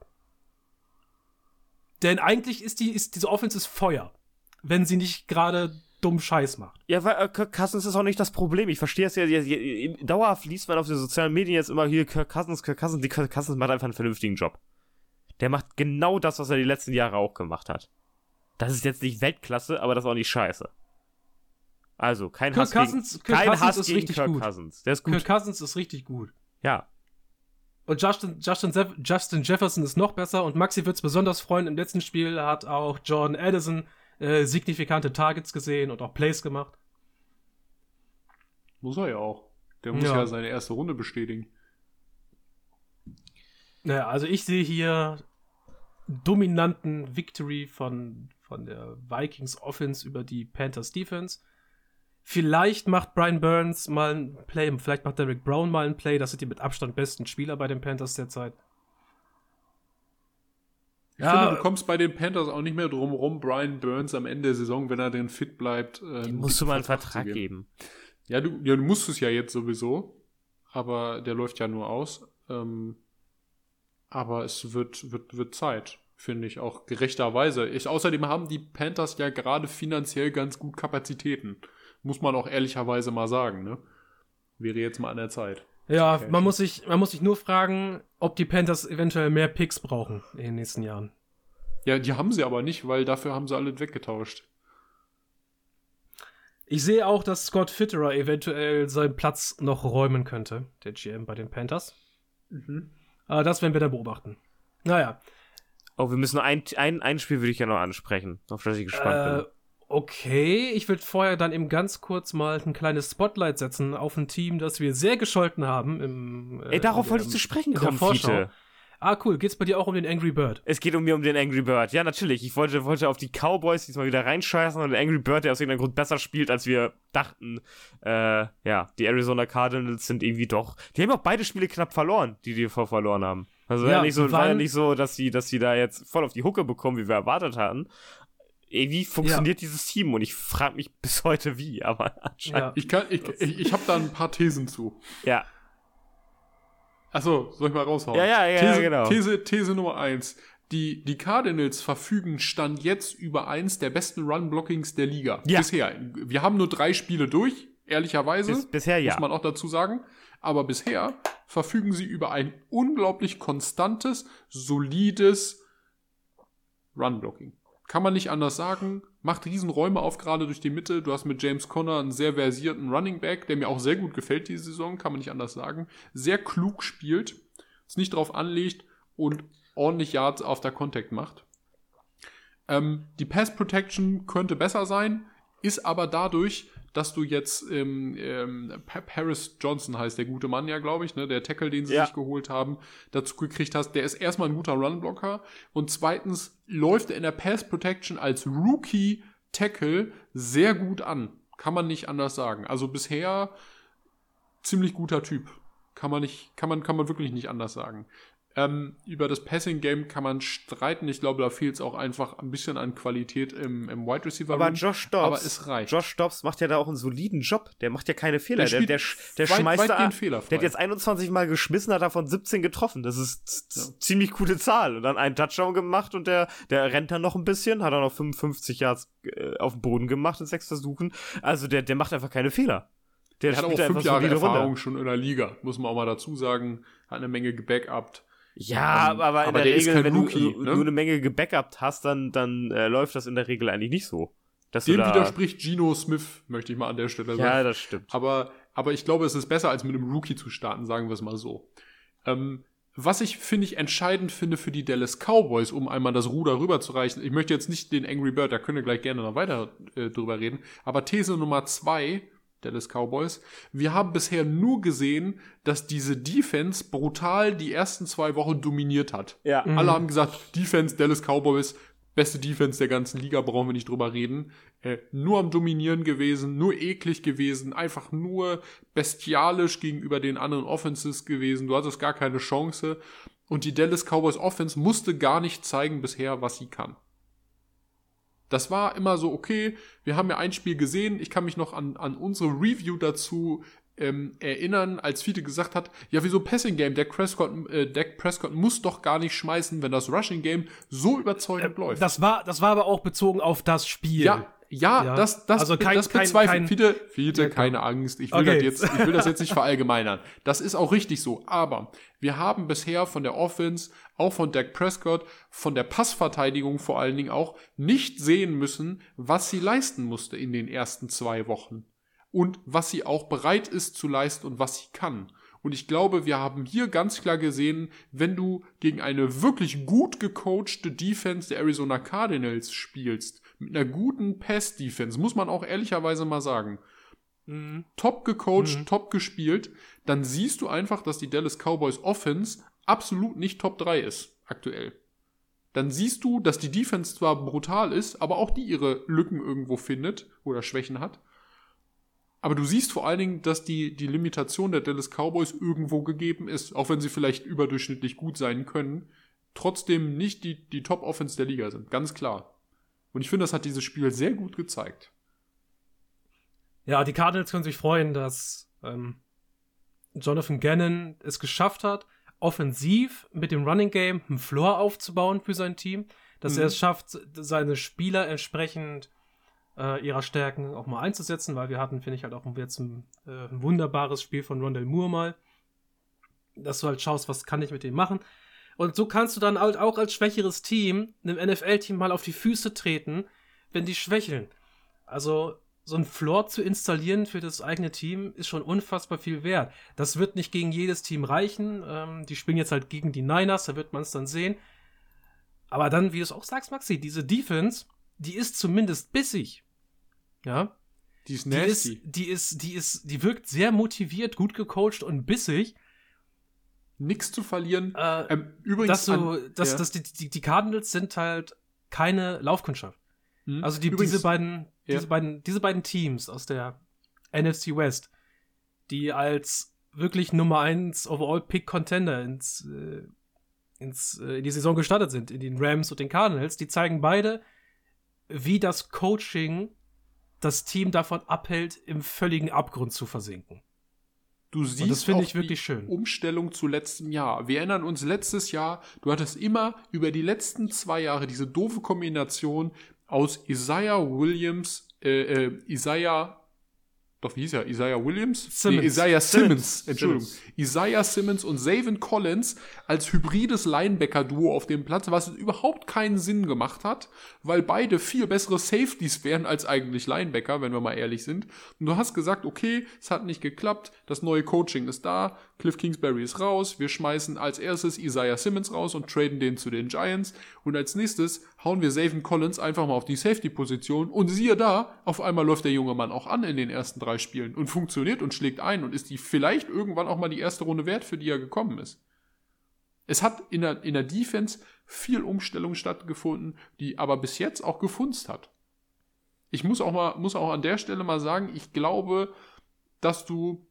Denn eigentlich ist die, ist diese Offense ist Feuer, wenn sie nicht gerade dumm Scheiß macht. Ja, weil äh, Kirk Cousins ist auch nicht das Problem. Ich verstehe es ja, ja, ja, dauerhaft liest man auf den sozialen Medien jetzt immer hier Kirk Cousins, Kirk Cousins. Die Kirk Cousins macht einfach einen vernünftigen Job. Der macht genau das, was er die letzten Jahre auch gemacht hat. Das ist jetzt nicht Weltklasse, aber das ist auch nicht scheiße. Also, kein Kirk Hass gegen, Cousins- Kirk kein Cousins Hass ist gegen richtig Kirk gut. Cousins. Der ist gut. Kirk Cousins ist richtig gut. ja. Und Justin, Justin, Justin Jefferson ist noch besser und Maxi wird es besonders freuen. Im letzten Spiel hat auch Jordan Addison äh, signifikante Targets gesehen und auch Plays gemacht. Muss er ja auch. Der muss Ja. ja, seine erste Runde bestätigen. Naja, also ich sehe hier dominanten Victory von, von der Vikings Offense über die Panthers Defense. Vielleicht macht Brian Burns mal ein Play, vielleicht macht Derek Brown mal ein Play. Das sind die mit Abstand besten Spieler bei den Panthers derzeit. Ich Ja. finde, du kommst bei den Panthers auch nicht mehr drum rum, Brian Burns am Ende der Saison, wenn er denn fit bleibt. Äh, musst du mal einen Vertrag geben. Ja du, ja, du musst es ja jetzt sowieso, aber der läuft ja nur aus. Ähm, aber es wird, wird, wird Zeit, finde ich, auch gerechterweise. Ich, außerdem haben die Panthers ja gerade finanziell ganz gut Kapazitäten. Muss man auch ehrlicherweise mal sagen, ne? Wäre jetzt mal an der Zeit. Ja, Okay. man muss, sich, man muss sich nur fragen, ob die Panthers eventuell mehr Picks brauchen in den nächsten Jahren. Ja, die haben sie aber nicht, weil dafür haben sie alle weggetauscht. Ich sehe auch, dass Scott Fitterer eventuell seinen Platz noch räumen könnte, der GM bei den Panthers. Aber das werden wir dann beobachten. Naja, Oh, wir müssen noch ein, ein, ein Spiel würde ich ja noch ansprechen, auf das ich gespannt äh, okay, ich würde vorher dann eben ganz kurz mal ein kleines Spotlight setzen auf ein Team, das wir sehr gescholten haben. Im, äh. Ey, darauf in wollte ich zu sprechen kommen. Fiete. Ah, cool. Geht's bei dir auch um den Angry Bird? Es geht um mir um den Angry Bird. Ja, natürlich. Ich wollte, wollte auf die Cowboys diesmal wieder reinscheißen und den Angry Bird, der aus irgendeinem Grund besser spielt, als wir dachten. Äh, ja, die Arizona Cardinals sind irgendwie doch. Die haben auch beide Spiele knapp verloren, die die vor verloren haben. Also ja, war, ja nicht so, war ja nicht so, dass sie, dass sie da jetzt voll auf die Hucke bekommen, wie wir erwartet hatten. Irgendwie funktioniert ja. dieses Team und ich frage mich bis heute wie, aber [laughs] anscheinend. Ja. Ich, kann, ich, ich, ich habe da ein paar Thesen zu. Ja. Achso, soll ich mal raushauen? Ja, ja, ja, These, genau. These, These Nummer eins. Die, die Cardinals verfügen Stand jetzt über eins der besten Run-Blockings der Liga. Ja. Bisher. Wir haben nur drei Spiele durch, ehrlicherweise. Bis, bisher ja. Muss man auch dazu sagen. Aber bisher verfügen sie über ein unglaublich konstantes, solides Run-Blocking. Kann man nicht anders sagen. Macht Riesenräume auf, gerade durch die Mitte. Du hast mit James Conner einen sehr versierten Running Back, der mir auch sehr gut gefällt diese Saison, kann man nicht anders sagen. Sehr klug spielt, es nicht drauf anlegt und ordentlich Yards auf der Contact macht. Ähm, die Pass Protection könnte besser sein, ist aber dadurch, dass du jetzt ähm, ähm, Paris Johnson heißt der gute Mann ja, glaube ich, ne, der Tackle, den sie ja. sich geholt haben, dazu gekriegt hast, der ist erstmal ein guter Runblocker und zweitens läuft er in der Pass Protection als Rookie Tackle sehr gut an. Kann man nicht anders sagen. Also bisher ziemlich guter Typ. Kann man nicht, kann man, kann man wirklich nicht anders sagen. Ähm, über das Passing-Game kann man streiten. Ich glaube, da fehlt es auch einfach ein bisschen an Qualität im, im Wide Receiver. Aber Josh Dobbs, aber es reicht. Josh Dobbs macht ja da auch einen soliden Job. Der macht ja keine Fehler. Der, der, der, der weit, schmeißt da, Fehler Der hat jetzt 21 Mal geschmissen, hat davon 17 getroffen. Das ist ja. ziemlich gute Zahl. Und dann einen Touchdown gemacht und der, der rennt dann noch ein bisschen, hat auch noch 55 Yards äh, auf dem Boden gemacht in sechs Versuchen. Also der, der macht einfach keine Fehler. Der, der hat auch fünf Jahre Erfahrung runter. schon in der Liga, muss man auch mal dazu sagen. Hat eine Menge gebackupt. Ja, ähm, aber in aber der, der Regel, wenn Rookie, du, ne? du eine Menge gebackupt hast, dann, dann äh, läuft das in der Regel eigentlich nicht so. Dem widerspricht Gino Smith, möchte ich mal an der Stelle sagen. Ja, das stimmt. Aber, aber ich glaube, es ist besser, als mit einem Rookie zu starten, sagen wir es mal so. Ähm, was ich, finde ich, entscheidend finde für die Dallas Cowboys, um einmal das Ruder rüberzureichen, ich möchte jetzt nicht den Angry Bird, da können wir gleich gerne noch weiter äh, drüber reden, aber These Nummer zwei, Dallas Cowboys. Wir haben bisher nur gesehen, dass diese Defense brutal die ersten zwei Wochen dominiert hat. Ja. Mhm. Alle haben gesagt, Defense, Dallas Cowboys, beste Defense der ganzen Liga, brauchen wir nicht drüber reden. Äh, nur am Dominieren gewesen, nur eklig gewesen, einfach nur bestialisch gegenüber den anderen Offenses gewesen. Du hattest gar keine Chance. Und die Dallas Cowboys Offense musste gar nicht zeigen bisher, was sie kann. Das war immer so, okay, wir haben ja ein Spiel gesehen. Ich kann mich noch an, an unsere Review dazu ähm, erinnern, als Fiete gesagt hat, ja, wieso Passing Game? Dak Prescott, äh, Dak Prescott muss doch gar nicht schmeißen, wenn das Rushing Game so überzeugend äh, läuft. Das war, das war aber auch bezogen auf das Spiel. Ja, ja, ja. das, das, also kein, das bezweifelt. Fiete, Fiete ja, keine Angst. Ich will, okay. das jetzt, ich will das jetzt nicht [laughs] verallgemeinern. Das ist auch richtig so. Aber wir haben bisher von der Offense, auch von Dak Prescott, von der Passverteidigung vor allen Dingen auch, nicht sehen müssen, was sie leisten musste in den ersten zwei Wochen. Und was sie auch bereit ist zu leisten und was sie kann. Und ich glaube, wir haben hier ganz klar gesehen, wenn du gegen eine wirklich gut gecoachte Defense der Arizona Cardinals spielst, mit einer guten Pass-Defense, muss man auch ehrlicherweise mal sagen. Mhm. Top gecoacht, mhm. top gespielt, dann siehst du einfach, dass die Dallas Cowboys Offense absolut nicht Top 3 ist, aktuell. Dann siehst du, dass die Defense zwar brutal ist, aber auch die ihre Lücken irgendwo findet oder Schwächen hat. Aber du siehst vor allen Dingen, dass die, die Limitation der Dallas Cowboys irgendwo gegeben ist, auch wenn sie vielleicht überdurchschnittlich gut sein können, trotzdem nicht die, die Top-Offense der Liga sind, ganz klar. Und ich finde, das hat dieses Spiel sehr gut gezeigt. Ja, die Cardinals können sich freuen, dass ähm, Jonathan Gannon es geschafft hat, offensiv mit dem Running Game einen Floor aufzubauen für sein Team, dass mhm. er es schafft, seine Spieler entsprechend äh, ihrer Stärken auch mal einzusetzen, weil wir hatten, finde ich, halt auch jetzt ein, äh, ein wunderbares Spiel von Rondell Moore mal, dass du halt schaust, was kann ich mit dem machen. Und so kannst du dann halt auch als schwächeres Team einem NFL-Team mal auf die Füße treten, wenn die schwächeln. Also so ein Floor zu installieren für das eigene Team ist schon unfassbar viel wert. Das wird nicht gegen jedes Team reichen. Ähm, die spielen jetzt halt gegen die Niners, da wird man es dann sehen. Aber dann, wie du es auch sagst, Maxi, diese Defense, die ist zumindest bissig. Ja. Die ist nasty. Die ist, die ist, die ist, die wirkt sehr motiviert, gut gecoacht und bissig. Nichts zu verlieren. Äh, Ähm, übrigens, dass du, an- dass, ja. dass die, die, die Cardinals sind halt keine Laufkundschaft. Hm. Also die, Übrigens- diese beiden, ja. diese beiden, diese beiden Teams aus der NFC West, die als wirklich Nummer 1 Overall Pick Contender ins, äh, ins, äh, in die Saison gestartet sind, in den Rams und den Cardinals, die zeigen beide, wie das Coaching das Team davon abhält, im völligen Abgrund zu versinken. Du siehst das finde ich wirklich schön. Umstellung zu letztem Jahr. Wir erinnern uns letztes Jahr, du hattest immer über die letzten zwei Jahre diese doofe Kombination aus Isaiah Williams, äh, äh, Isaiah, doch wie hieß er? Isaiah Williams? Simmons. Nee, Isaiah Simmons, Simmons. Entschuldigung. Simmons. Isaiah Simmons und Zavin Collins als hybrides Linebacker-Duo auf dem Platz, was überhaupt keinen Sinn gemacht hat, weil beide viel bessere Safeties wären als eigentlich Linebacker, wenn wir mal ehrlich sind. Und du hast gesagt, okay, es hat nicht geklappt, das neue Coaching ist da, Cliff Kingsbury ist raus, wir schmeißen als erstes Isaiah Simmons raus und traden den zu den Giants und als nächstes hauen wir Zavin Collins einfach mal auf die Safety-Position und siehe da, auf einmal läuft der junge Mann auch an in den ersten drei Spielen und funktioniert und schlägt ein und ist die vielleicht irgendwann auch mal die erste Runde wert, für die er gekommen ist. Es hat in der, in der Defense viel Umstellung stattgefunden, die aber bis jetzt auch gefunzt hat. Ich muss auch mal, muss auch an der Stelle mal sagen, ich glaube, dass du,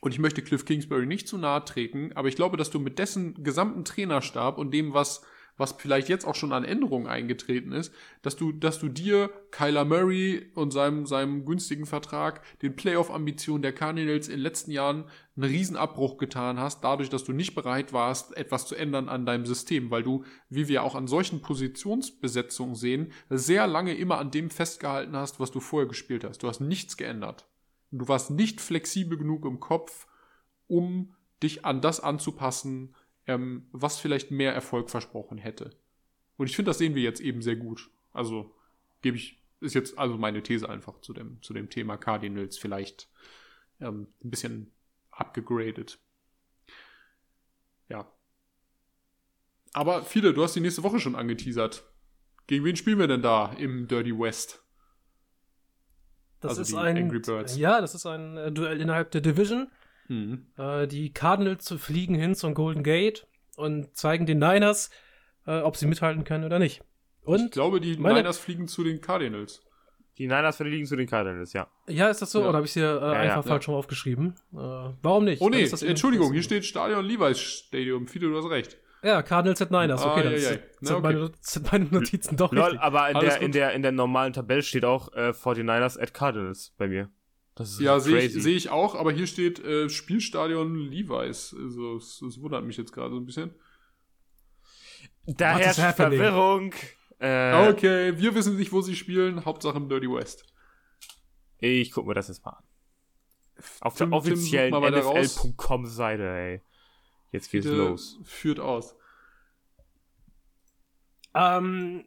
und ich möchte Cliff Kingsbury nicht zu nahe treten, aber ich glaube, dass du mit dessen gesamten Trainerstab und dem, was, was vielleicht jetzt auch schon an Änderungen eingetreten ist, dass du, dass du dir Kyler Murray und seinem, seinem günstigen Vertrag, den Playoff-Ambitionen der Cardinals in den letzten Jahren einen Riesenabbruch getan hast, dadurch, dass du nicht bereit warst, etwas zu ändern an deinem System, weil du, wie wir auch an solchen Positionsbesetzungen sehen, sehr lange immer an dem festgehalten hast, was du vorher gespielt hast. Du hast nichts geändert. Du warst nicht flexibel genug im Kopf, um dich an das anzupassen, ähm, was vielleicht mehr Erfolg versprochen hätte. Und ich finde, das sehen wir jetzt eben sehr gut. Also gebe ich, ist jetzt also meine These einfach zu dem, zu dem Thema Cardinals vielleicht ähm, ein bisschen abgegradet. Ja. Aber viele, du hast die nächste Woche schon angeteasert. Gegen wen spielen wir denn da im Dirty West? Das Also ist die ein Angry Birds. ja, das ist ein äh, Duell innerhalb der Division. Hm. Äh, die Cardinals fliegen hin zum Golden Gate und zeigen den Niners, äh, ob sie mithalten können oder nicht. Ich Und glaube, die meine- Niners fliegen zu den Cardinals. Die Niners liegen zu den Cardinals, ja. ja, ist das so? Ja. Oder habe ich es hier äh, einfach ja. falsch schon aufgeschrieben? Äh, warum nicht? Oh nee, ist das eben- Entschuldigung, hier steht Stadion Levi's Stadium. Fiete, du hast recht. Ja, Cardinals at Niners. Okay, dann ja, ja. sind, Na, sind, okay. meine, sind meine Notizen doch Lol, richtig. aber in Alles der, in, der, in der normalen Tabelle steht auch äh, 49ers at Cardinals bei mir. Das ist Ja, sehe ich, seh ich auch, aber hier steht äh, Spielstadion Levi's. Also, es, es wundert mich jetzt gerade so ein bisschen. da What is herrscht? Verwirrung. Äh, Okay, wir wissen nicht, wo sie spielen. Hauptsache im Dirty West. Ich guck mir das jetzt mal an. Auf Tim- der offiziellen mal weiter raus. NFL.com Seite, ey. Jetzt geht's los. Führt aus. Ähm,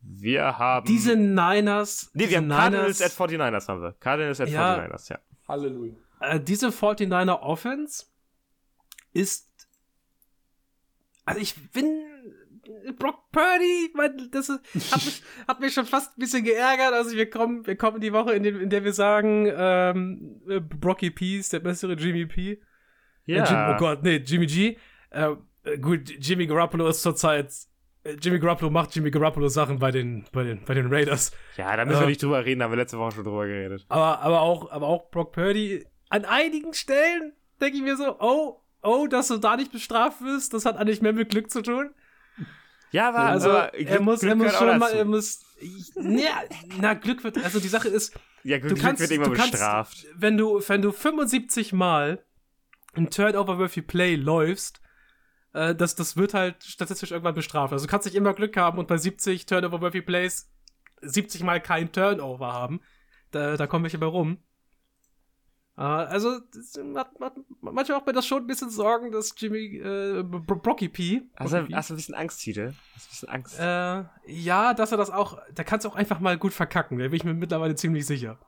Wir haben. diese Niners. nee, diese wir haben Cardinals Niners, at 49ers haben wir. Cardinals at Ja. 49ers, ja. Halleluja. äh, diese 49er Offense ist. Also ich bin. Brock Purdy, mein, das ist, hat, mich, [laughs] hat mich schon fast ein bisschen geärgert. Also wir kommen, wir kommen in die Woche, in, dem, in der wir sagen, ähm, äh, Brocky P ist der bessere Jimmy P. Äh, Jim, oh Gott, nee, Jimmy G. Äh, äh, gut, Jimmy Garoppolo ist zurzeit. äh, Jimmy Garoppolo macht Jimmy Garoppolo Sachen bei den, bei den, bei den Raiders. Ja, da müssen Ja. wir nicht drüber reden, da haben wir letzte Woche schon drüber geredet. Aber, aber auch, aber auch Brock Purdy. An einigen Stellen denke ich mir so, oh, oh, dass du da nicht bestraft wirst, das hat eigentlich mehr mit Glück zu tun. Ja, aber, Also, aber er muss, er Glück muss gehört auch schon mal, er muss, ich, na, Glück wird, also die Sache ist, Ja, du Glück kannst, wird du irgendwann kannst, bestraft. wenn du, wenn du 75 Mal ein Turnover-Worthy Play läufst, äh, das, das wird halt statistisch irgendwann bestraft. Also du kannst nicht immer Glück haben und bei 70 Turnover-Worthy Plays 70 Mal kein Turnover haben. Da, da kommen welche bei rum. Äh, also, das hat, hat, manchmal macht mir das schon ein bisschen Sorgen, dass Jimmy, äh, Bro- Brocky P. Hast du, hast ein bisschen Angst, Tite? Hast du ein bisschen Angst? äh, ja, dass er das auch, da kannst du auch einfach mal gut verkacken, da bin ich mir mittlerweile ziemlich sicher.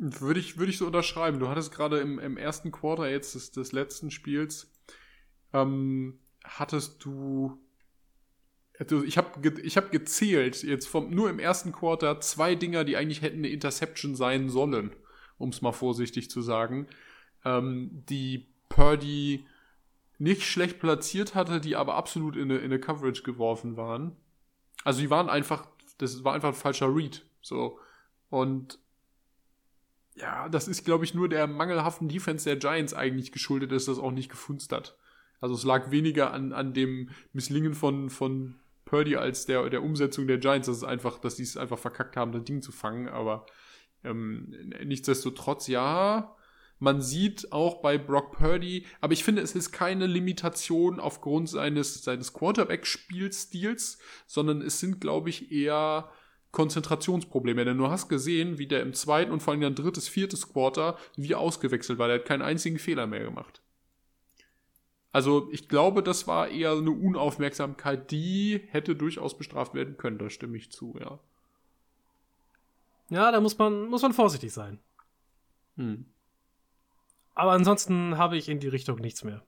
Würde ich, würde ich so unterschreiben. Du hattest gerade im, im ersten Quarter jetzt des, des letzten Spiels, ähm, hattest du, also ich habe ich hab gezählt, jetzt vom, nur im ersten Quarter zwei Dinger, die eigentlich hätten eine Interception sein sollen. um es mal vorsichtig zu sagen, ähm, die Purdy nicht schlecht platziert hatte, die aber absolut in eine, in eine Coverage geworfen waren. Also die waren einfach, das war einfach ein falscher Read. So. Und ja, das ist, glaube ich, nur der mangelhaften Defense der Giants eigentlich geschuldet, dass das auch nicht gefunzt hat. Also es lag weniger an, an dem Misslingen von, von Purdy als der, der Umsetzung der Giants. Das ist einfach, dass die es einfach verkackt haben, das Ding zu fangen. Aber ähm, nichtsdestotrotz, ja, man sieht auch bei Brock Purdy, aber ich finde, es ist keine Limitation aufgrund seines, seines Quarterback-Spielstils, sondern es sind, glaube ich, eher Konzentrationsprobleme. Denn du hast gesehen, wie der im zweiten und vor allem dann drittes, viertes Quarter wie ausgewechselt war. Der hat keinen einzigen Fehler mehr gemacht. Also ich glaube, das war eher eine Unaufmerksamkeit, die hätte durchaus bestraft werden können. Da stimme ich zu, ja. Ja, da muss man, muss man vorsichtig sein. Hm. Aber ansonsten habe ich in die Richtung nichts mehr.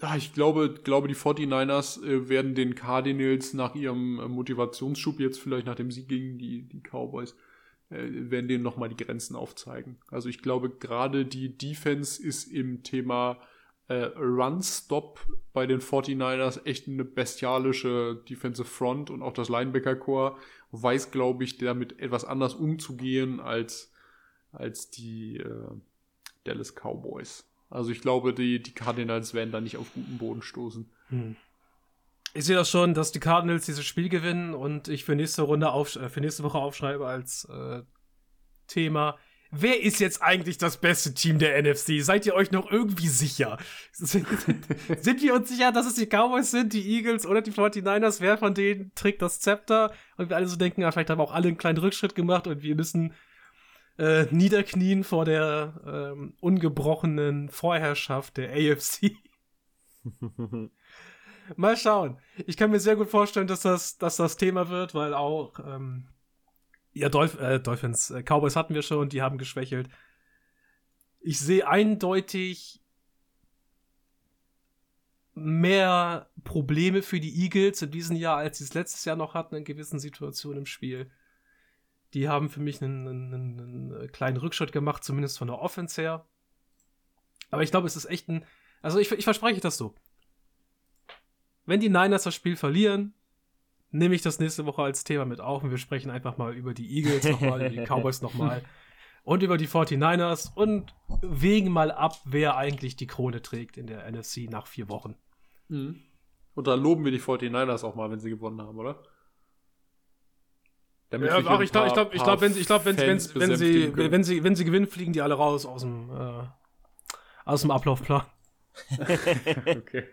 Ja, ich glaube, glaube die 49ers äh, werden den Cardinals nach ihrem äh, Motivationsschub jetzt vielleicht nach dem Sieg gegen die, die Cowboys äh, werden denen nochmal die Grenzen aufzeigen. Also ich glaube, gerade die Defense ist im Thema äh, Run-Stop bei den 49ers echt eine bestialische Defensive Front und auch das Linebacker-Core weiß, glaube ich, damit etwas anders umzugehen als, als die äh, Dallas Cowboys. Also ich glaube, die, die Cardinals werden da nicht auf guten Boden stoßen. Hm. Ich sehe das schon, dass die Cardinals dieses Spiel gewinnen und ich für nächste Runde auf, äh, für nächste Woche aufschreibe als äh, Thema. Wer ist jetzt eigentlich das beste Team der NFC? Seid ihr euch noch irgendwie sicher? Sind, [laughs] sind wir uns sicher, dass es die Cowboys sind, die Eagles oder die 49ers? Wer von denen trägt das Zepter? Und wir alle so denken, ja, vielleicht haben auch alle einen kleinen Rückschritt gemacht und wir müssen äh, niederknien vor der ähm, ungebrochenen Vorherrschaft der AFC. [laughs] Mal schauen. Ich kann mir sehr gut vorstellen, dass das, dass das Thema wird, weil auch ähm, ja, Dolph äh, Dolphins, äh, Cowboys hatten wir schon, die haben geschwächelt. Ich sehe eindeutig mehr Probleme für die Eagles in diesem Jahr, als sie es letztes Jahr noch hatten in gewissen Situationen im Spiel. Die haben für mich einen, einen, einen kleinen Rückschritt gemacht, zumindest von der Offense her. Aber ich glaube, es ist echt ein. Also ich, ich verspreche das so. Wenn die Niners das Spiel verlieren, nehme ich das nächste Woche als Thema mit auf und wir sprechen einfach mal über die Eagles nochmal, über die [laughs] Cowboys nochmal und über die 49ers und wägen mal ab, wer eigentlich die Krone trägt in der NFC nach vier Wochen. Mhm. Und dann loben wir die 49ers auch mal, wenn sie gewonnen haben, oder? Damit ja, ach, ich glaube, ich glaube, ich glaube, wenn, ich glaub, wenn, wenn, wenn, sie, wenn, sie, wenn sie gewinnen, fliegen die alle raus aus dem, äh, aus dem Ablaufplan. [laughs] [laughs] okay.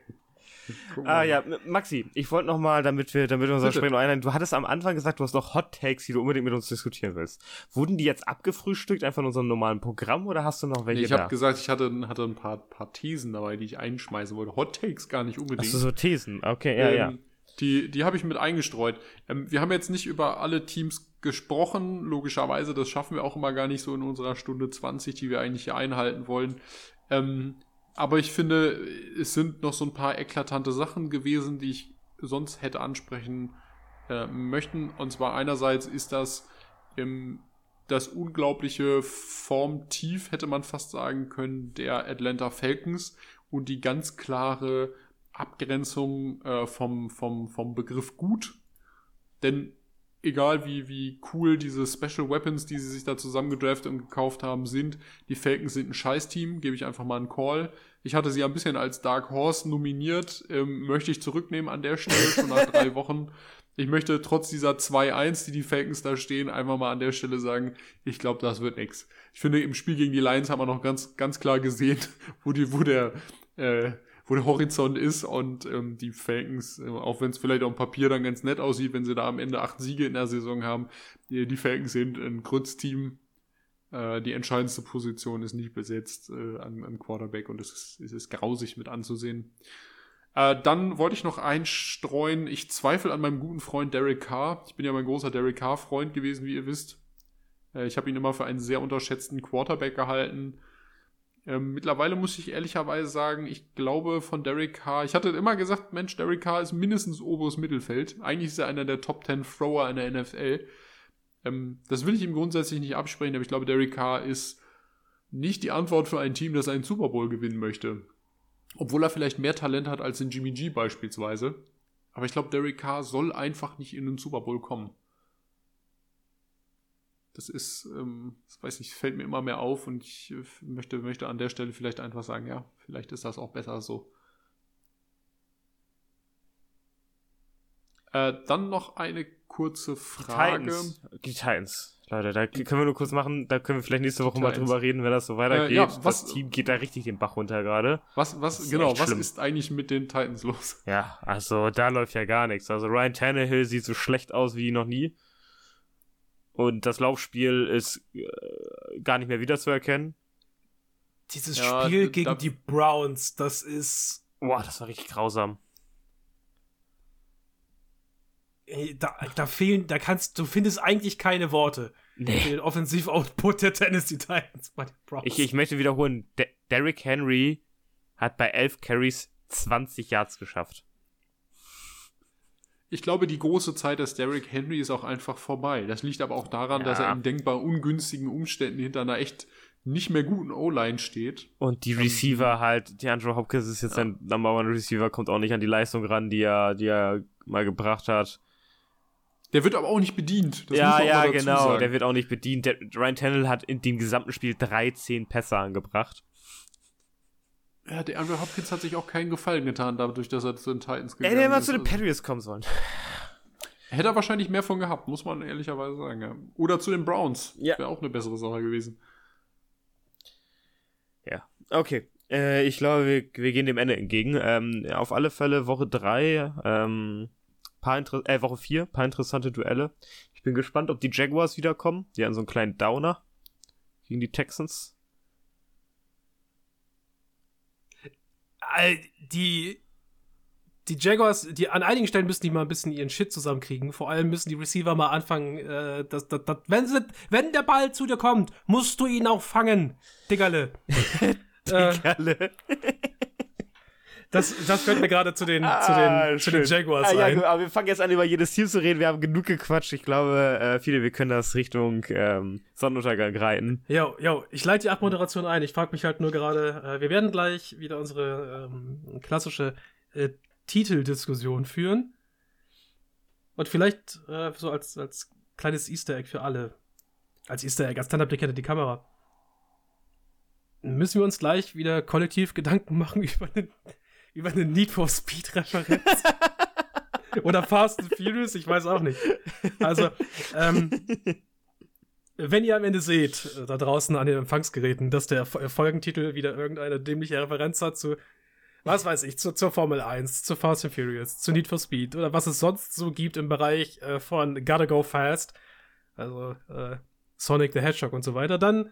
[laughs] Ah ja, Maxi, ich wollte noch mal, damit wir, damit wir unser Sprechen noch einhalten, du hattest am Anfang gesagt, du hast noch Hot Takes, die du unbedingt mit uns diskutieren willst. Wurden die jetzt abgefrühstückt, einfach in unserem normalen Programm, oder hast du noch welche nee, Ich habe gesagt, ich hatte, hatte ein paar, paar Thesen dabei, die ich einschmeißen wollte. Hot Takes gar nicht unbedingt. Hast du so Thesen? Okay, ja, ähm, ja. Die, die habe ich mit eingestreut. Ähm, wir haben jetzt nicht über alle Teams gesprochen, logischerweise, das schaffen wir auch immer gar nicht so in unserer Stunde 20, die wir eigentlich hier einhalten wollen. Ähm, aber ich finde, es sind noch so ein paar eklatante Sachen gewesen, die ich sonst hätte ansprechen äh, möchten. Und zwar einerseits ist das ähm, das unglaubliche Formtief, hätte man fast sagen können, der Atlanta Falcons und die ganz klare Abgrenzung äh, vom, vom, vom Begriff gut. Denn egal wie, wie cool diese Special Weapons, die sie sich da zusammengedraftet und gekauft haben, sind, die Falcons sind ein Scheißteam, gebe ich einfach mal einen Call. Ich hatte sie ein bisschen als Dark Horse nominiert, ähm, möchte ich zurücknehmen an der Stelle schon nach drei [laughs] Wochen. Ich möchte trotz dieser 2-1, die die Falcons da stehen, einfach mal an der Stelle sagen, ich glaube, das wird nix. Ich finde, im Spiel gegen die Lions haben wir noch ganz, ganz klar gesehen, [laughs] wo die, wo der, äh, wo der Horizont ist und ähm, die Falcons, äh, auch wenn es vielleicht auf dem Papier dann ganz nett aussieht, wenn sie da am Ende acht Siege in der Saison haben, die, die Falcons sind ein Grützteam. Äh, die entscheidendste Position ist nicht besetzt äh, an, an Quarterback und es ist, es ist grausig mit anzusehen. Äh, dann wollte ich noch einstreuen, ich zweifle an meinem guten Freund Derek Carr. Ich bin ja mein großer Derek Carr-Freund gewesen, wie ihr wisst. Äh, ich habe ihn immer für einen sehr unterschätzten Quarterback gehalten ähm, mittlerweile muss ich ehrlicherweise sagen, ich glaube von Derek Carr, ich hatte immer gesagt, Mensch, Derek Carr ist mindestens oberes Mittelfeld. Eigentlich ist er einer der Top 10 Thrower in der NFL. Ähm, das will ich ihm grundsätzlich nicht absprechen, aber ich glaube, Derek Carr ist nicht die Antwort für ein Team, das einen Super Bowl gewinnen möchte. Obwohl er vielleicht mehr Talent hat als in Jimmy G beispielsweise. Aber ich glaube, Derek Carr soll einfach nicht in den Super Bowl kommen. Das ist, ähm, das weiß ich, fällt mir immer mehr auf und ich äh, möchte, möchte an der Stelle vielleicht einfach sagen, ja, vielleicht ist das auch besser so. Äh, dann noch eine kurze Frage. Titans. Die Titans. Leute, da können wir nur kurz machen, da können wir vielleicht nächste Woche Die mal drüber reden, wenn das so weitergeht. Äh, ja, was- das Team geht da richtig den Bach runter gerade. Was, was, genau, was schlimm. ist eigentlich mit den Titans los? Ja, also da läuft ja gar nichts. Also Ryan Tannehill sieht so schlecht aus wie noch nie. Und das Laufspiel ist äh, gar nicht mehr wiederzuerkennen. Dieses Ja, Spiel gegen da- die Browns, das ist. Boah, das war richtig grausam. ey, Da, da fehlen, da kannst du findest eigentlich keine Worte für Nee. den Offensiv-Output der Tennessee Titans bei den Browns. Ich, ich möchte wiederholen, De Derrick Henry hat bei 11 Carries 20 Yards geschafft. Ich glaube, die große Zeit des Derrick Henry ist auch einfach vorbei. Das liegt aber auch daran, Ja. dass er in denkbar ungünstigen Umständen hinter einer echt nicht mehr guten O-Line steht. Und die Receiver halt, die Andrew Hopkins ist jetzt sein Number One Receiver, kommt auch nicht an die Leistung ran, die er, die er mal gebracht hat. Der wird aber auch nicht bedient. Das ja, ja, genau, sagen. der wird auch nicht bedient. Der, Ryan Tannehill hat in dem gesamten Spiel 13 Pässe angebracht. Ja, der Andrew Hopkins hat sich auch keinen Gefallen getan, dadurch, dass er zu den Titans gegangen der hätte mal ist. zu den Also, Patriots kommen sollen. hätte er wahrscheinlich mehr von gehabt, muss man ehrlicherweise sagen. Ja. Oder zu den Browns. Ja. Wäre auch eine bessere Sache gewesen. Ja, okay. Äh, ich glaube, wir, wir gehen dem Ende entgegen. Ähm, auf alle Fälle Woche 3, ähm, paar Inter äh, Woche 4, paar interessante Duelle. Ich bin gespannt, ob die Jaguars wiederkommen. Die haben so einen kleinen Downer gegen die Texans. All- die, die Jaguars, die an einigen Stellen müssen die mal ein bisschen ihren Shit zusammenkriegen. Vor allem müssen die Receiver mal anfangen, äh, das, das, das, wenn, sie, wenn der Ball zu dir kommt, musst du ihn auch fangen, Diggerle. [laughs] äh, Alle. Das, das fällt mir gerade zu den, zu den, zu den Jaguars ah, ja, ein. aber wir fangen jetzt an, über jedes Team zu reden. Wir haben genug gequatscht. Ich glaube, äh, viele, wir können das Richtung ähm, Sonnenuntergang reiten. Jo, jo, ich leite die Abmoderation ein. Ich frage mich halt nur gerade, äh, wir werden gleich wieder unsere ähm, klassische äh, Titeldiskussion führen. Und vielleicht äh, so als, als kleines Easter Egg für alle. Als Easter Egg, als Stand-Up-Blick hinter die Kamera. Müssen wir uns gleich wieder kollektiv Gedanken [laughs] machen über eine, über eine Need for Speed-Referenz? [laughs] Oder Fast and Furious? Ich weiß auch nicht. Also, ähm, wenn ihr am Ende seht, äh, da draußen an den Empfangsgeräten, dass der Fo- Folgentitel wieder irgendeine dämliche Referenz hat zu, was weiß ich, zu, zur Formel 1, zu Fast and Furious, zu Need for Speed oder was es sonst so gibt im Bereich äh, von Gotta Go Fast, also äh, Sonic the Hedgehog und so weiter, dann,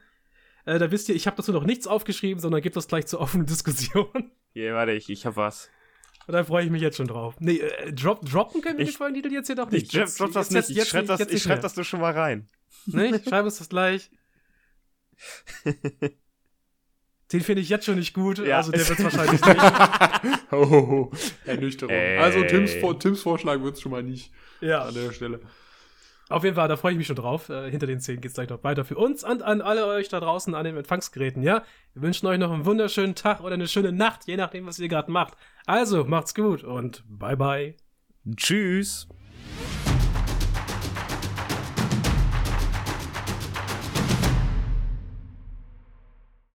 äh, da wisst ihr, ich habe dazu noch nichts aufgeschrieben, sondern gibt das gleich zur offenen Diskussion. Hier, warte, ich, ich hab was. Und da freue ich mich jetzt schon drauf. Nee, äh, drop, droppen können wir Ich- den Folgentitel jetzt hier doch nicht. Ich drop, drop das nicht. Ich schreib das, ich schreib das nur schon mal rein. Nee, ich schreibe uns das gleich. [laughs] Den finde ich jetzt schon nicht gut, Ja. also der wird [laughs] wahrscheinlich nicht. Hohoho. Ernüchterung. Ey. Also Tims, Tims Vorschlag wird es schon mal nicht Ja, an der Stelle. Auf jeden Fall, da freue ich mich schon drauf. Äh, hinter den Szenen geht es gleich noch weiter für uns und an alle euch da draußen an den Empfangsgeräten, ja? Wir wünschen euch noch einen wunderschönen Tag oder eine schöne Nacht, je nachdem, was ihr gerade macht. Also, macht's gut und bye bye. Tschüss.